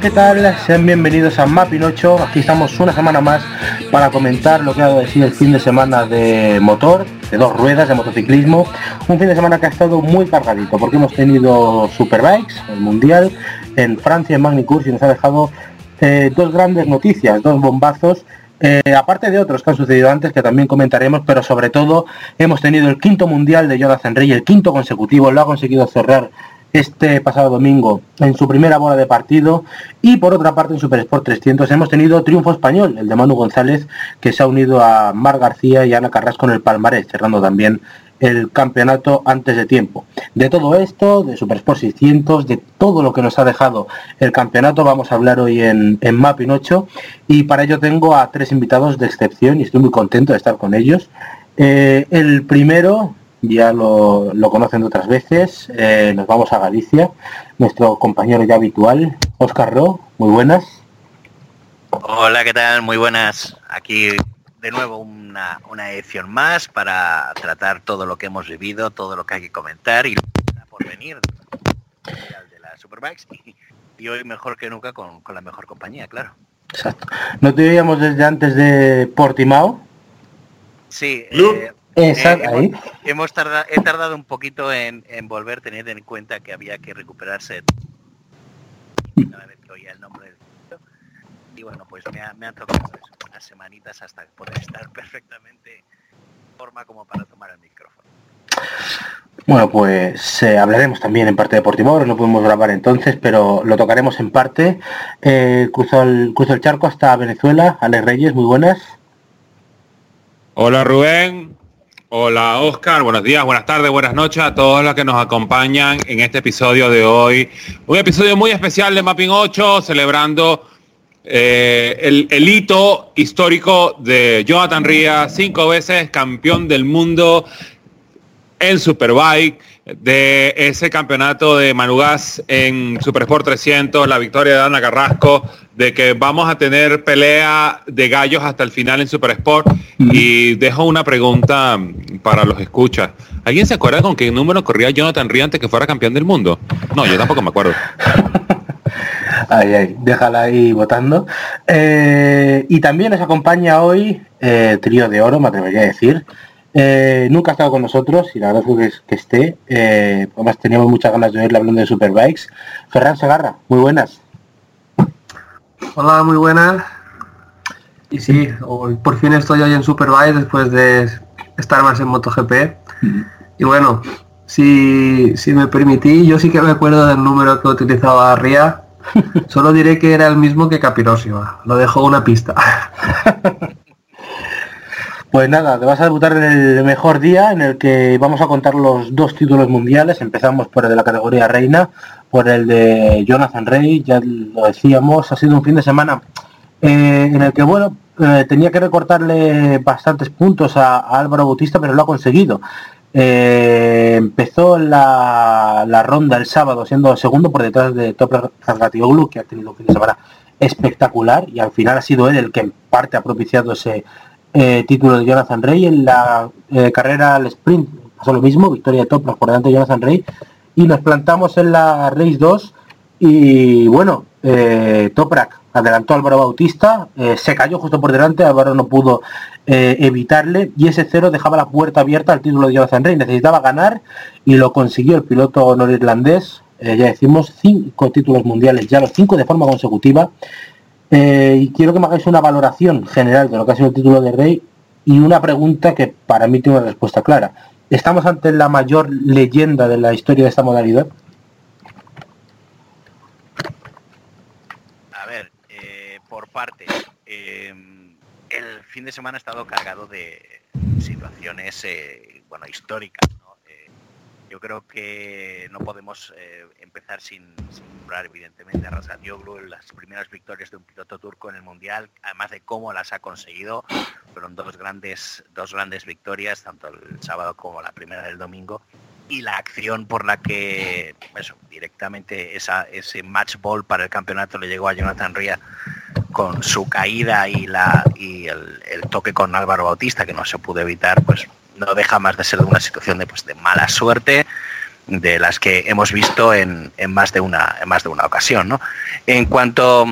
¿qué tal? Sean bienvenidos a 8. Aquí estamos una semana más para comentar lo que ha sido el fin de semana de motor, de dos ruedas, de motociclismo. Un fin de semana que ha estado muy cargadito porque hemos tenido Superbikes, el Mundial, en Francia, en Magnicurs, y nos ha dejado eh, dos grandes noticias, dos bombazos eh, aparte de otros que han sucedido antes, que también comentaremos, pero sobre todo hemos tenido el quinto mundial de Jonathan Rey, el quinto consecutivo, lo ha conseguido cerrar este pasado domingo en su primera bola de partido y por otra parte en Super Sport 300 hemos tenido triunfo español, el de Manu González que se ha unido a Mar García y Ana Carrasco en el palmarés, cerrando también el campeonato antes de tiempo. De todo esto, de Super Sport 600, de todo lo que nos ha dejado el campeonato, vamos a hablar hoy en, en Mapping 8 y para ello tengo a tres invitados de excepción y estoy muy contento de estar con ellos. Eh, el primero, ya lo, conocen de otras veces, eh, nos vamos a Galicia, nuestro compañero ya habitual, Oscar Ro, muy buenas. Hola, ¿qué tal? Muy buenas. Aquí de nuevo una, una, edición más para tratar todo lo que hemos vivido, todo lo que hay que comentar y por venir de la Superbikes y, hoy mejor que nunca con, la mejor compañía, claro. Exacto. ¿No te veíamos desde antes de Portimao? Sí, eh, eh, hemos, tardado, he tardado un poquito en, volver, teniendo en cuenta que había que recuperarse el nombre y bueno, pues me ha, me ha tocado unas semanitas hasta poder estar perfectamente en forma como para tomar el micrófono. Bueno, pues eh, hablaremos también en parte de Portimao, no podemos grabar entonces, pero lo tocaremos en parte. Eh, cruzo, el, cruzo el charco hasta Venezuela. Alex Reyes, muy buenas. Hola Rubén, Hola Oscar, buenos días, buenas tardes, buenas noches a todos los que nos acompañan en este episodio de hoy. Un episodio muy especial de Mapping 8, celebrando eh, el, hito histórico de Jonathan Ría, cinco veces campeón del mundo en Superbike, de ese campeonato de Manugas en Super Sport 300, la victoria de Ana Carrasco, de que vamos a tener pelea de gallos hasta el final en Super Sport. Y dejo una pregunta para los escuchas. ¿Alguien se acuerda con qué número corría Jonathan Ría antes que fuera campeón del mundo? No, yo tampoco me acuerdo. Ay, ay, déjala ahí votando. Eh, y también nos acompaña hoy eh, Trío de Oro, me atrevería a decir. Eh, nunca ha estado con nosotros y la verdad es que esté. además teníamos muchas ganas de oírle hablando de Superbikes. Ferran Segarra, muy buenas. Hola, muy buenas. Y sí, hoy por fin estoy hoy en Superbike después de estar más en MotoGP. Y bueno, si, si me permití, yo sí que me acuerdo del número que utilizaba Ria Solo diré que era el mismo que Capirosio. Lo dejo una pista. Pues nada, te vas a debutar en el mejor día en el que vamos a contar los dos títulos mundiales. Empezamos por el de la categoría reina, por el de Jonathan Rey, ya lo decíamos, ha sido un fin de semana eh, en el que, bueno, eh, tenía que recortarle bastantes puntos a, a Álvaro Bautista, pero lo ha conseguido. Eh, empezó la, la, ronda el sábado siendo segundo por detrás de Toprak Zargatioglu, que ha tenido un fin de semana espectacular y al final ha sido él el que en parte ha propiciado ese eh, título de Jonathan Rey. En la eh, carrera al sprint pasó lo mismo, victoria de Toprak por delante de Jonathan Rey y nos plantamos en la Race 2 y bueno, Toprak adelantó Álvaro Bautista, se cayó justo por delante, Álvaro no pudo eh, evitarle y ese cero dejaba la puerta abierta al título de Jonathan Rey. Necesitaba ganar y lo consiguió el piloto norirlandés. Eh, ya decimos cinco títulos mundiales, ya los cinco de forma consecutiva. Eh, y quiero que me hagáis una valoración general de lo que ha sido el título de Rey y una pregunta que para mí tiene una respuesta clara. ¿Estamos ante la mayor leyenda de la historia de esta modalidad? A ver, por parte el fin de semana ha estado cargado de situaciones eh, bueno, históricas. Eh, yo creo que no podemos eh, empezar sin, evidentemente a Razadioglu las primeras victorias de un piloto turco en el Mundial, además de cómo las ha conseguido. Fueron dos grandes, dos grandes victorias, tanto el sábado como la primera del domingo. Y la acción por la que directamente esa, ese match ball para el campeonato le llegó a Jonathan Ria con su caída y, la, y el, toque con Álvaro Bautista, que no se pudo evitar, pues no deja más de ser una situación de, pues, de mala suerte de las que hemos visto en, más, de una, en más de una ocasión. ¿no? En cuanto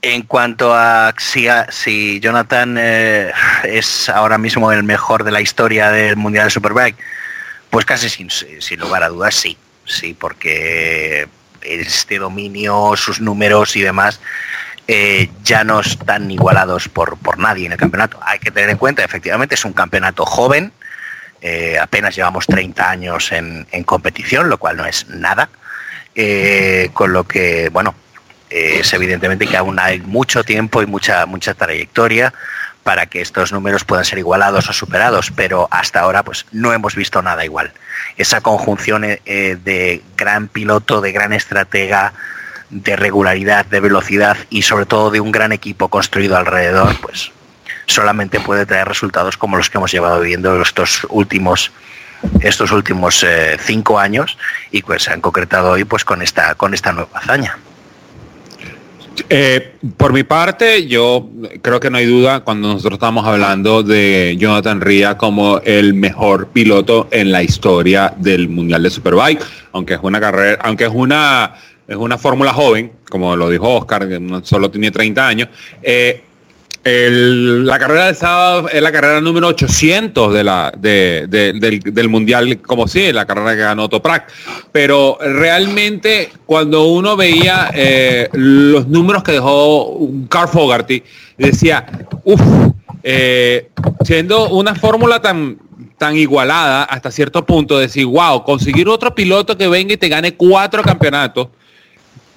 en cuanto a si, si Jonathan eh, es ahora mismo el mejor de la historia del Mundial de Superbike, pues casi sin, lugar a dudas sí, sí, porque este dominio, sus números y demás eh, ya no están igualados por, por nadie en el campeonato. Hay que tener en cuenta, efectivamente, es un campeonato joven, eh, apenas llevamos 30 años en, competición, lo cual no es nada, con lo que, bueno, es evidentemente que aún hay mucho tiempo y mucha, mucha trayectoria para que estos números puedan ser igualados o superados, pero hasta ahora pues no hemos visto nada igual. Esa conjunción eh, de gran piloto, de gran estratega, de regularidad, de velocidad y sobre todo de un gran equipo construido alrededor, pues solamente puede traer resultados como los que hemos llevado viviendo estos últimos estos últimos eh, cinco años y pues se han concretado hoy pues con esta con esta nueva hazaña. Eh, por mi parte, yo creo que no hay duda cuando nosotros estamos hablando de Jonathan Ria como el mejor piloto en la historia del Mundial de Superbike, aunque es una carrera, aunque es una es una fórmula joven, como lo dijo Oscar, solo tiene 30 años. Eh, la carrera del sábado es la carrera número 800 de la, del, mundial, como si, la carrera que ganó Toprak. Pero realmente cuando uno veía eh, los números que dejó Carl Fogarty, decía, uff, eh, siendo una fórmula tan, tan igualada hasta cierto punto, decir, wow, conseguir otro piloto que venga y te gane cuatro campeonatos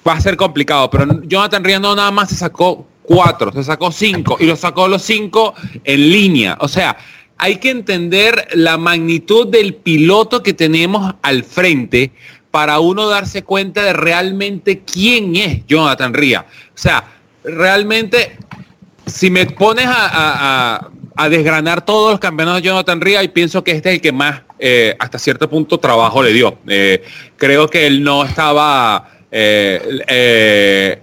va a ser complicado. Pero Jonathan Riendo nada más se sacó cuatro, se sacó cinco y lo sacó los cinco en línea. O sea, hay que entender la magnitud del piloto que tenemos al frente para uno darse cuenta de realmente quién es Jonathan Ría. O sea, realmente, si me pones a, desgranar todos los campeonatos de Jonathan Ría, y pienso que este es el que más, eh, hasta cierto punto, trabajo le dio. Eh, creo que él no estaba... Eh,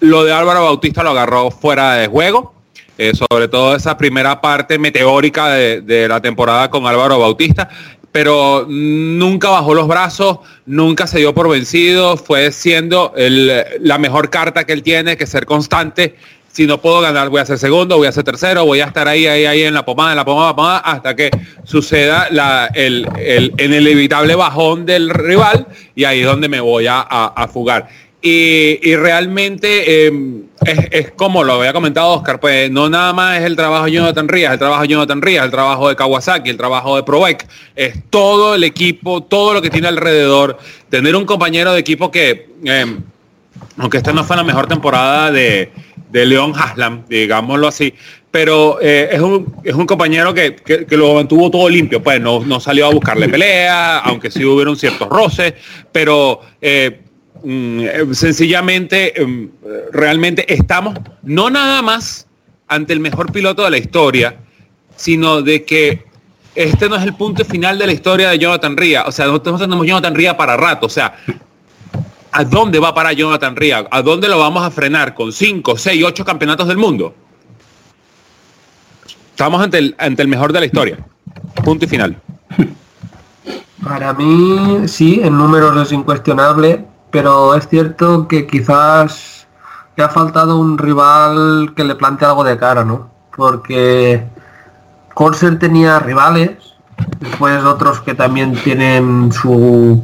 lo de Álvaro Bautista lo agarró fuera de juego, eh, sobre todo esa primera parte meteórica de, la temporada con Álvaro Bautista, pero nunca bajó los brazos, nunca se dio por vencido, fue siendo la mejor carta que él tiene, que ser constante. Si no puedo ganar, voy a ser segundo, voy a ser tercero, voy a estar ahí, ahí, ahí en la pomada, en la pomada, pomada, hasta que suceda el, inevitable bajón del rival y ahí es donde me voy a fugar. Y, realmente em, es, como lo había comentado Oscar, pues no nada más es el trabajo de Jonathan Rías, el trabajo de Jonathan Rías, el trabajo de Kawasaki, el trabajo de Provec, es todo el equipo, todo lo que tiene alrededor, tener un compañero de equipo que, em, aunque esta no fue la mejor temporada de, León Haslam, digámoslo así, pero eh, es, un, es un compañero que, lo mantuvo todo limpio, pues no, no salió a buscarle pelea, aunque sí hubieron ciertos roces, pero eh, sencillamente, em, realmente estamos no nada más ante el mejor piloto de la historia, sino de que este no es el punto final de la historia de Jonathan Ría. O sea, nosotros tenemos Jonathan Ría para rato. O sea, ¿a dónde va para Jonathan Ría? ¿A dónde lo vamos a frenar? ¿Con 5, 6, 8 campeonatos del mundo? Estamos ante el, ante el mejor de la historia. Punto y final. Para mí, sí, el número es incuestionable pero es cierto que quizás le ha faltado un rival que le plante algo de cara, ¿no? Porque Corsair tenía rivales, después otros que también tienen su,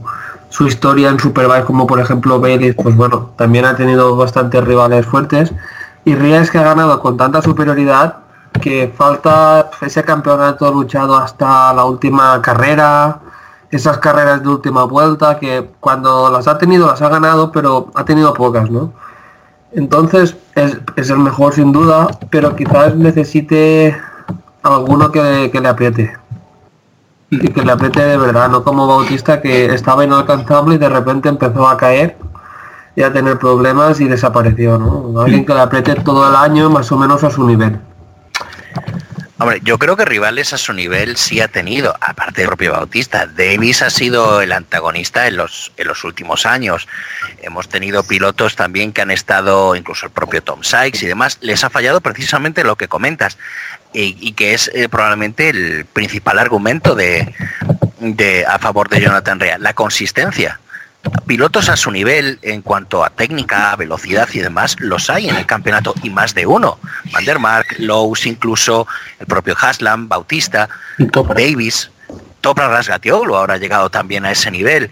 su historia en Superbike, como por ejemplo Bailey, pues bueno, también ha tenido bastantes rivales fuertes. Y Ries que ha ganado con tanta superioridad que falta ese campeonato luchado hasta la última carrera, esas carreras de última vuelta que cuando las ha tenido las ha ganado, pero ha tenido pocas, ¿no? Entonces es, el mejor sin duda, pero quizás necesite alguno que, le apriete. Y que le apriete de verdad, no como Bautista que estaba inalcanzable y de repente empezó a caer y a tener problemas y desapareció, ¿no? Alguien que le apriete todo el año más o menos a su nivel. Hombre, yo creo que rivales a su nivel sí ha tenido, aparte del propio Bautista. Davis ha sido el antagonista en los, en los últimos años. Hemos tenido pilotos también que han estado, incluso el propio Tom Sykes y demás, les ha fallado precisamente lo que comentas y, que es eh, probablemente el principal argumento de, de, a favor de Jonathan Rea, la consistencia pilotos a su nivel en cuanto a técnica, velocidad y demás, los hay en el campeonato y más de uno. Van der Mark, Lowe's incluso, el propio Haslam, Bautista, Davis, Topra Rasgatioglu ahora ha llegado también a ese nivel.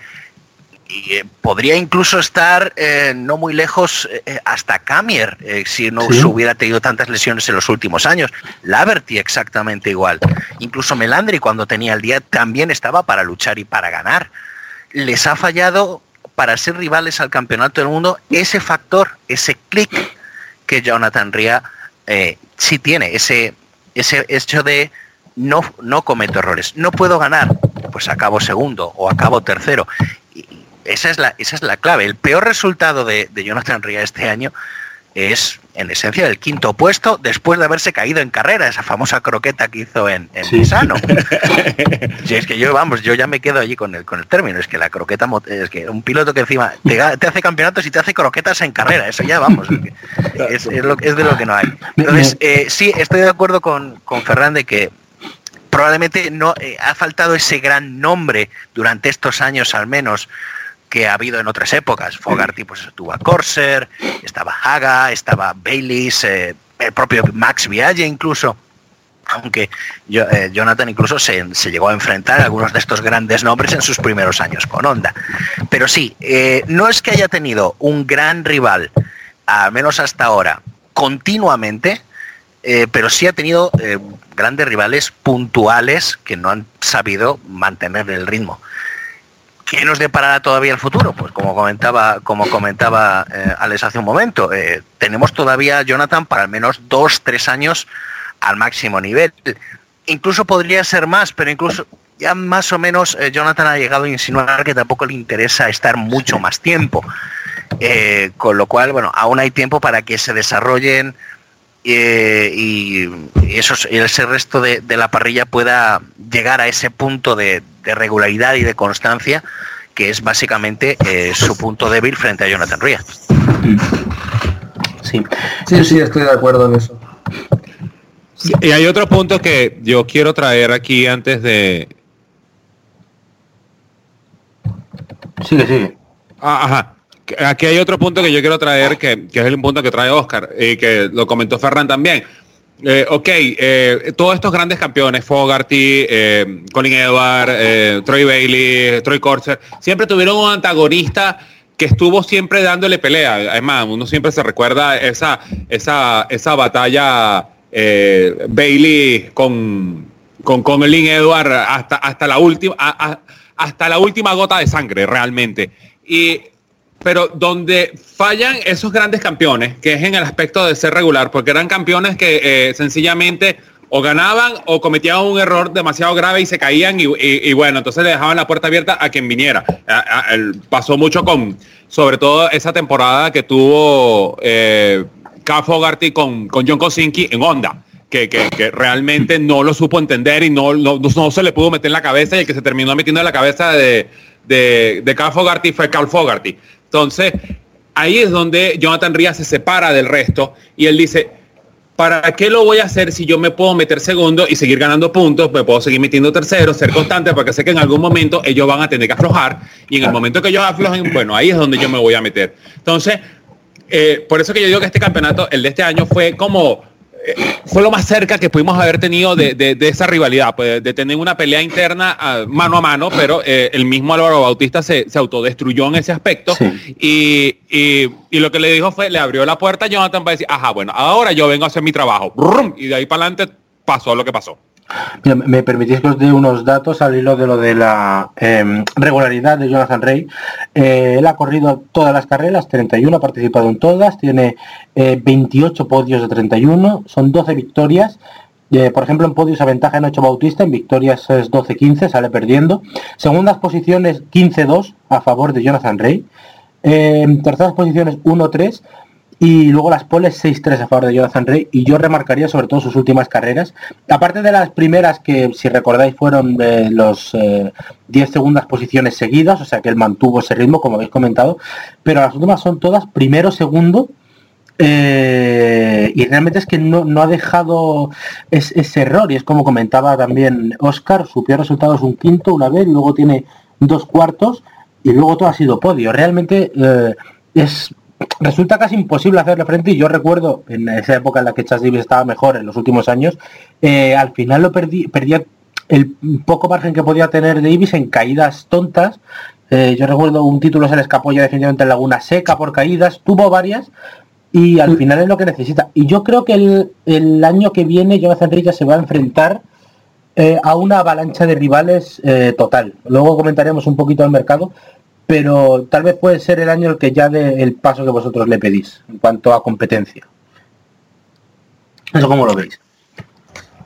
Y eh, podría incluso estar eh, no muy lejos eh, hasta Camier, si no hubiera tenido tantas lesiones en los últimos años. Laverty exactamente igual. Incluso Melandri cuando tenía el día también estaba para luchar y para ganar les ha fallado para ser rivales al campeonato del mundo ese factor, ese clic que Jonathan Ria eh, sí tiene, ese, ese hecho de no, no cometo errores, no puedo ganar, pues acabo segundo o acabo tercero. Y esa es la, esa es la clave. El peor resultado de, de Jonathan Ria este año es en esencia el quinto puesto después de haberse caído en carrera, esa famosa croqueta que hizo en, en Misano. si es que yo, vamos, yo ya me quedo allí con el, con el término, es que la croqueta, es que un piloto que encima te, hace campeonatos y te hace croquetas en carrera, eso ya vamos, es, es, lo, es de lo que no hay. Entonces, eh, sí, estoy de acuerdo con, con Ferran de que probablemente no eh, ha faltado ese gran nombre durante estos años al menos que ha habido en otras épocas. Fogarty pues estuvo a Corsair, estaba Haga, estaba Baileys, eh, el propio Max Vialle incluso. Aunque eh, Jonathan incluso se, llegó a enfrentar a algunos de estos grandes nombres en sus primeros años con Honda. Pero sí, eh, no es que haya tenido un gran rival, al menos hasta ahora, continuamente, pero sí ha tenido grandes rivales puntuales que no han sabido mantener el ritmo. ¿Qué nos deparará todavía el futuro? Pues como comentaba, como comentaba eh, Alex hace un momento, eh, tenemos todavía Jonathan para al menos dos, tres años al máximo nivel. Incluso podría ser más, pero incluso ya más o menos eh, Jonathan ha llegado a insinuar que tampoco le interesa estar mucho más tiempo. con lo cual, bueno, aún hay tiempo para que se desarrollen y, ese resto de, la parrilla pueda llegar a ese punto de, regularidad y de constancia que es básicamente eh, su punto débil frente a Jonathan Ria. Sí. sí, sí, estoy de acuerdo en eso. y hay otro punto que yo quiero traer aquí antes de... Sigue, sigue. Ah, ajá. Aquí hay otro punto que yo quiero traer, que, es el punto que trae Oscar, y que lo comentó Ferran también. Eh, ok, eh, todos estos grandes campeones, Fogarty, eh, Colin Edward, eh, Troy Bailey, Troy Corser, siempre tuvieron un antagonista que estuvo siempre dándole pelea. Además, uno siempre se recuerda esa, esa, esa batalla Bailey con, con Colin Edward hasta, hasta, la última, hasta la última gota de sangre, realmente. Y pero donde fallan esos grandes campeones, que es en el aspecto de ser regular, porque eran campeones que eh, sencillamente o ganaban o cometían un error demasiado grave y se caían y, bueno, entonces le dejaban la puerta abierta a quien viniera. pasó mucho con, sobre todo esa temporada que tuvo eh. Fogarty con, con John Kosinski en Honda. Que, que, realmente no lo supo entender y no, no, se le pudo meter en la cabeza y el que se terminó metiendo en la cabeza de, de, de Fogarty fue Carl Fogarty. Entonces, ahí es donde Jonathan Rías se separa del resto y él dice, ¿para qué lo voy a hacer si yo me puedo meter segundo y seguir ganando puntos? Me puedo seguir metiendo tercero, ser constante, porque sé que en algún momento ellos van a tener que aflojar y en el momento que ellos aflojen, bueno, ahí es donde yo me voy a meter. Entonces, eh, por eso que yo digo que este campeonato, el de este año, fue como fue lo más cerca que pudimos haber tenido de, esa rivalidad, pues, de tener una pelea interna mano a mano, pero eh, el mismo Álvaro Bautista se, autodestruyó en ese aspecto. Y, lo que le dijo fue, le abrió la puerta a Jonathan para decir, ajá, bueno, ahora yo vengo a hacer mi trabajo. Y de ahí para adelante pasó lo que pasó me permitís que os dé unos datos al hilo de lo de la em, regularidad de Jonathan Rey. Eh, él ha corrido todas las carreras, 31, ha participado en todas, tiene 28 eh, podios de 31, son 12 victorias. Eh, por ejemplo, en podios ventaja en 8 Bautista, en victorias es 12-15, sale perdiendo. Segundas posiciones 15-2 a favor de Jonathan Rey. terceras posiciones 1-3 y luego las poles 6-3 a favor de Jonathan Rey y yo remarcaría sobre todo sus últimas carreras. Aparte de las primeras que si recordáis fueron de los 10 segundas posiciones seguidas, o sea que él mantuvo ese ritmo como habéis comentado, pero las últimas son todas primero, segundo y realmente es que no, ha dejado ese error y es como comentaba también Oscar, su peor resultado es un quinto una vez, luego tiene dos cuartos y luego todo ha sido podio. Realmente es resulta casi imposible hacerle frente y yo recuerdo en esa época en la que Chas Davis estaba mejor en los últimos años, eh, al final lo perdí, perdía el poco margen que podía tener Davis en caídas tontas. Eh, yo recuerdo un título se le escapó ya definitivamente en Laguna Seca por caídas, tuvo varias y al final es lo que necesita. Y yo creo que el, año que viene Jonathan Reyes se va a enfrentar eh, a una avalancha de rivales total. Luego comentaremos un poquito al mercado, pero tal vez puede ser el año el que ya dé el paso que vosotros le pedís en cuanto a competencia. ¿Eso cómo lo veis?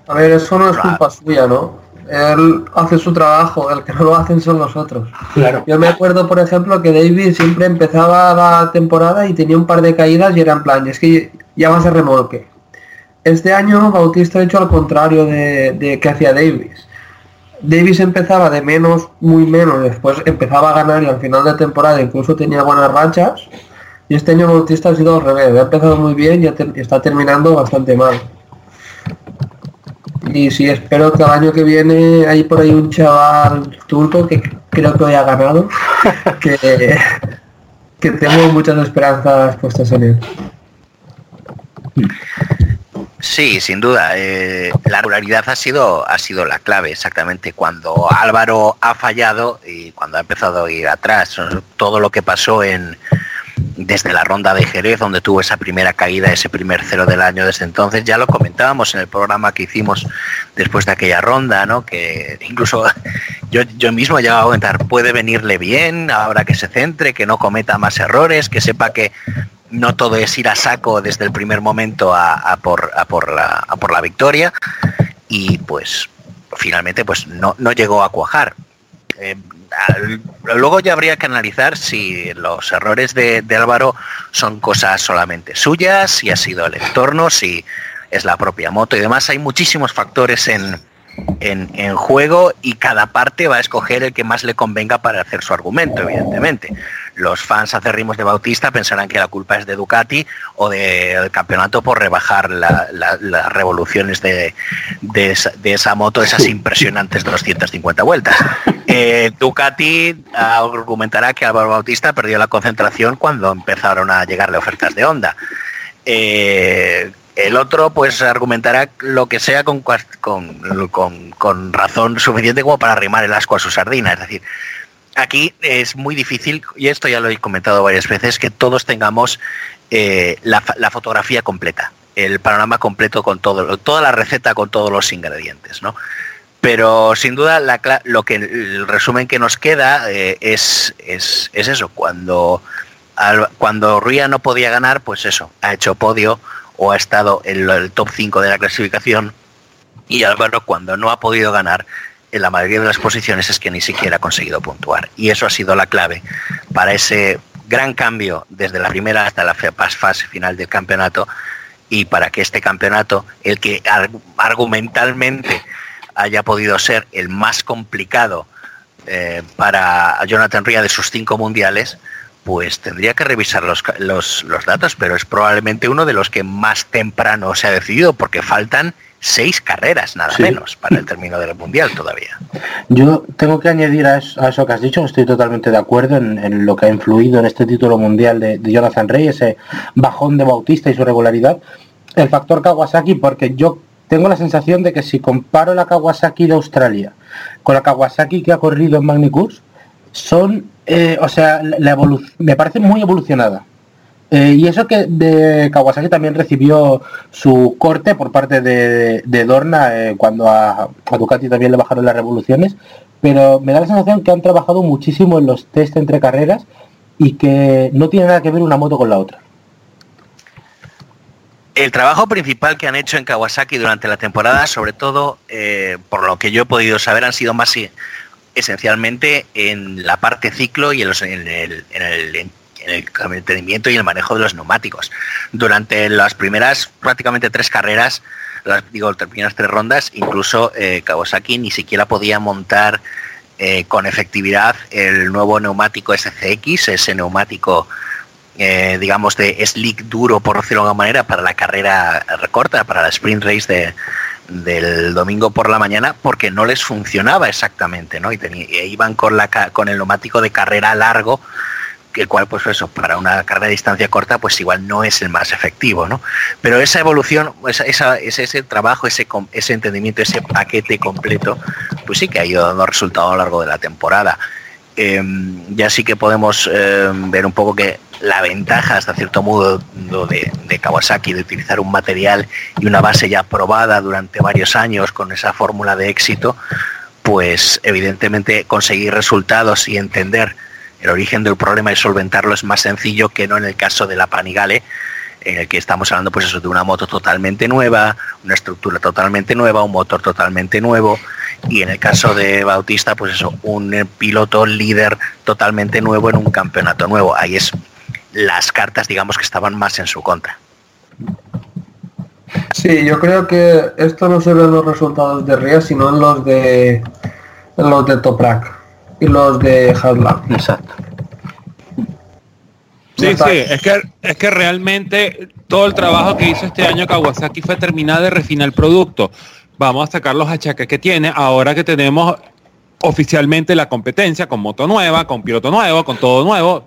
A ver, eso no es culpa suya, ¿no? Él hace su trabajo, el que no lo hacen son los otros. Claro. Yo me acuerdo, por ejemplo, que David siempre empezaba la temporada y tenía un par de caídas y era en plan, es que ya va a ser remolque. Este año Bautista ha hecho al contrario de, de que hacía Davis Davis empezaba de menos, muy menos, después empezaba a ganar y al final de temporada incluso tenía buenas rachas. Y este año Bautista ha sido al revés, ha empezado muy bien y está terminando bastante mal. Y sí, espero que el año que viene hay por ahí un chaval turco que creo que hoy ha ganado, que, que tengo muchas esperanzas puestas en él. Sí, sin duda. Eh, la regularidad ha sido, ha sido la clave, exactamente. Cuando Álvaro ha fallado y cuando ha empezado a ir atrás, todo lo que pasó en desde la ronda de Jerez, donde tuvo esa primera caída, ese primer cero del año desde entonces, ya lo comentábamos en el programa que hicimos después de aquella ronda, ¿no? Que incluso yo, yo mismo llegado a comentar, puede venirle bien, ahora que se centre, que no cometa más errores, que sepa que no todo es ir a saco desde el primer momento a, por, la, victoria y pues finalmente pues no, llegó a cuajar. Eh, luego ya habría que analizar si los errores de, Álvaro son cosas solamente suyas, si ha sido el entorno, si es la propia moto y demás. Hay muchísimos factores en, juego y cada parte va a escoger el que más le convenga para hacer su argumento, evidentemente los fans acerrimos de Bautista pensarán que la culpa es de Ducati o del campeonato por rebajar las revoluciones de, esa, moto, esas impresionantes 250 vueltas. Eh, Ducati argumentará que Álvaro Bautista perdió la concentración cuando empezaron a llegarle ofertas de onda. Eh, el otro pues argumentará lo que sea con, con, con, razón suficiente como para arrimar el asco a su sardina. Es decir, aquí es muy difícil, y esto ya lo he comentado varias veces, que todos tengamos eh, la, fotografía completa, el panorama completo con todo, toda la receta con todos los ingredientes, ¿no? Pero sin duda lo que el resumen que nos queda eh, es, es, eso, cuando, cuando Ría no podía ganar, pues eso, ha hecho podio o ha estado en el top 5 de la clasificación y Álvaro cuando no ha podido ganar en la mayoría de las posiciones es que ni siquiera ha conseguido puntuar. Y eso ha sido la clave para ese gran cambio desde la primera hasta la fase final del campeonato y para que este campeonato, el que argumentalmente haya podido ser el más complicado eh, para Jonathan Ria de sus cinco mundiales, pues tendría que revisar los, los, los, datos, pero es probablemente uno de los que más temprano se ha decidido, porque faltan seis carreras, nada menos, para el término del Mundial todavía. Yo tengo que añadir a eso, que has dicho, estoy totalmente de acuerdo en, lo que ha influido en este título mundial de, Jonathan Rey, ese bajón de Bautista y su regularidad, el factor Kawasaki, porque yo tengo la sensación de que si comparo la Kawasaki de Australia con la Kawasaki que ha corrido en Magnicus, son, eh, o sea, la me parece muy evolucionada. Eh, y eso que de Kawasaki también recibió su corte por parte de, Dorna eh, cuando a, Ducati también le bajaron las revoluciones, pero me da la sensación que han trabajado muchísimo en los test entre carreras y que no tiene nada que ver una moto con la otra. El trabajo principal que han hecho en Kawasaki durante la temporada, sobre todo eh, por lo que yo he podido saber, han sido más esencialmente en la parte ciclo y en, el, el mantenimiento y el manejo de los neumáticos. Durante las primeras prácticamente tres carreras, las, digo, las primeras tres rondas, incluso eh, Kawasaki ni siquiera podía montar eh, con efectividad el nuevo neumático SCX, ese neumático eh, digamos, de slick duro, por decirlo de alguna manera, para la carrera recorta, para la sprint race de, del domingo por la mañana, porque no les funcionaba exactamente, ¿no? Y, iban con, la, con el neumático de carrera largo, el cual, pues eso, para una carrera de distancia corta, pues igual no es el más efectivo, ¿no? Pero esa evolución, esa, ese trabajo, ese, ese entendimiento, ese paquete completo, pues sí que ha ido dando resultado a lo largo de la temporada. Em, ya sí que podemos em, ver un poco que la ventaja hasta cierto modo de, de, Kawasaki de utilizar un material y una base ya probada durante varios años con esa fórmula de éxito, pues evidentemente conseguir resultados y entender el origen del problema y solventarlo es más sencillo que no en el caso de la Panigale, en el que estamos hablando pues eso de una moto totalmente nueva, una estructura totalmente nueva, un motor totalmente nuevo, y en el caso de Bautista, pues eso, un piloto líder totalmente nuevo en un campeonato nuevo. Ahí es las cartas, digamos, que estaban más en su contra. Sí, yo creo que esto no se ve en los resultados de RIA, sino en los de los de Toprak y los de Hadlab. Exacto. Sí, sí, es que, es que realmente todo el trabajo que hizo este año Kawasaki fue terminar de refinar el producto vamos a sacar los achaques que tiene ahora que tenemos oficialmente la competencia con moto nueva, con piloto nuevo, con todo nuevo.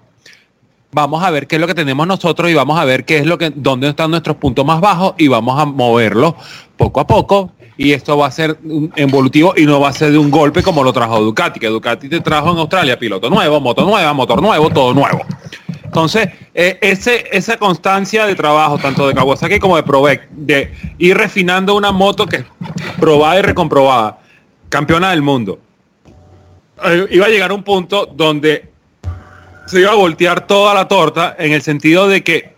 Vamos a ver qué es lo que tenemos nosotros y vamos a ver qué es lo que, dónde están nuestros puntos más bajos y vamos a moverlos poco a poco. Y esto va a ser un evolutivo y no va a ser de un golpe como lo trajo Ducati, que Ducati te trajo en Australia piloto nuevo, moto nueva, motor nuevo, todo nuevo. Entonces, eh, ese, esa constancia de trabajo, tanto de Kawasaki como de Provec, de ir refinando una moto que es probada y recomprobada, campeona del mundo, eh, iba a llegar un punto donde se iba a voltear toda la torta en el sentido de que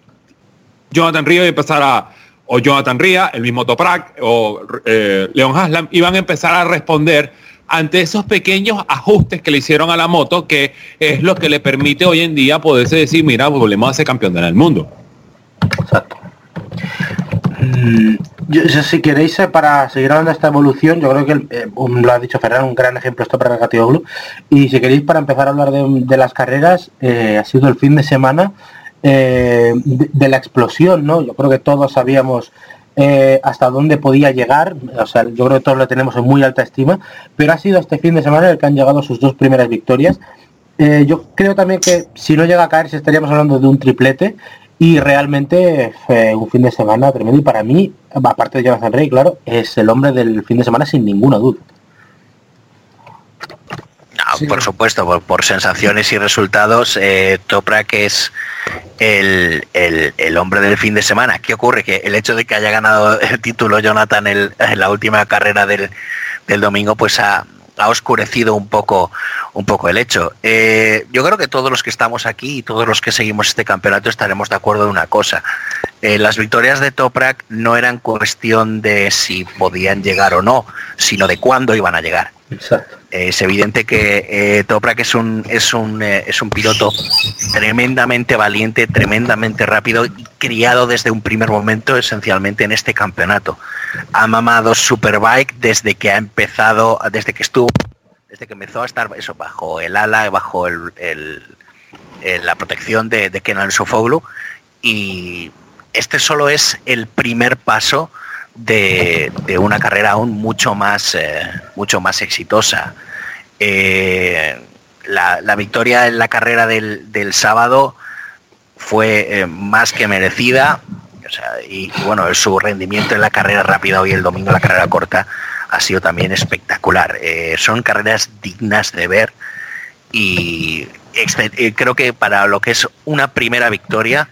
Jonathan Río iba a empezar a, o Jonathan Ría, el mismo Toprak, o eh, Leon Haslam, iban a empezar a responder ante esos pequeños ajustes que le hicieron a la moto, que es lo que le permite hoy en día poderse decir, mira, volvemos a ser campeón del mundo. Exacto. Mm, si queréis, eh, para seguir hablando de esta evolución, yo creo que eh, lo ha dicho Ferran, un gran ejemplo esto para Blue. Y si queréis, para empezar a hablar de, las carreras, eh, ha sido el fin de semana de, de, la explosión, ¿no? Yo creo que todos sabíamos eh, hasta dónde podía llegar, o sea, yo creo que todos lo tenemos en muy alta estima, pero ha sido este fin de semana el que han llegado sus dos primeras victorias. Eh, yo creo también que si no llega a caer, estaríamos hablando de un triplete y realmente un fin de semana tremendo y para mí, aparte de Jonathan Rey, claro, es el hombre del fin de semana sin ninguna duda. Por supuesto, por, sensaciones y resultados, eh, Toprak es el, hombre del fin de semana. ¿Qué ocurre? Que el hecho de que haya ganado el título Jonathan en la última carrera del, domingo, pues ha, oscurecido un poco, un poco el hecho. Eh, yo creo que todos los que estamos aquí y todos los que seguimos este campeonato estaremos de acuerdo en una cosa. Eh, las victorias de Toprak no eran cuestión de si podían llegar o no, sino de cuándo iban a llegar. Es evidente que eh, Toprak es un, es, un, eh, es un piloto tremendamente valiente, tremendamente rápido y criado desde un primer momento esencialmente en este campeonato. Ha mamado Superbike desde que ha empezado, desde que estuvo, desde que empezó a estar eso, bajo el ala, bajo el, la protección de, de Kenan Sofoglu y este solo es el primer paso de, una carrera aún mucho más, eh, mucho más exitosa. Eh, la, victoria en la carrera del, sábado fue eh, más que merecida. y, bueno, su rendimiento en la carrera rápida hoy el domingo, la carrera corta, ha sido también espectacular. son carreras dignas de ver y creo que para lo que es una primera victoria,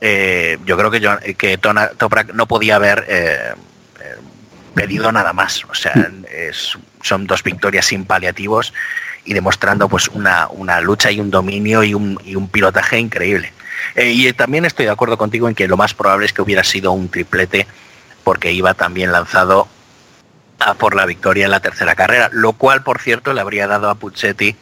eh, yo creo que, Toprak no podía haber eh, eh, pedido nada más. O sea, son dos victorias sin paliativos y demostrando pues una, lucha y un dominio y un, pilotaje increíble. y también estoy de acuerdo contigo en que lo más probable es que hubiera sido un triplete porque iba también lanzado a por la victoria en la tercera carrera, lo cual por cierto le habría dado a Puccetti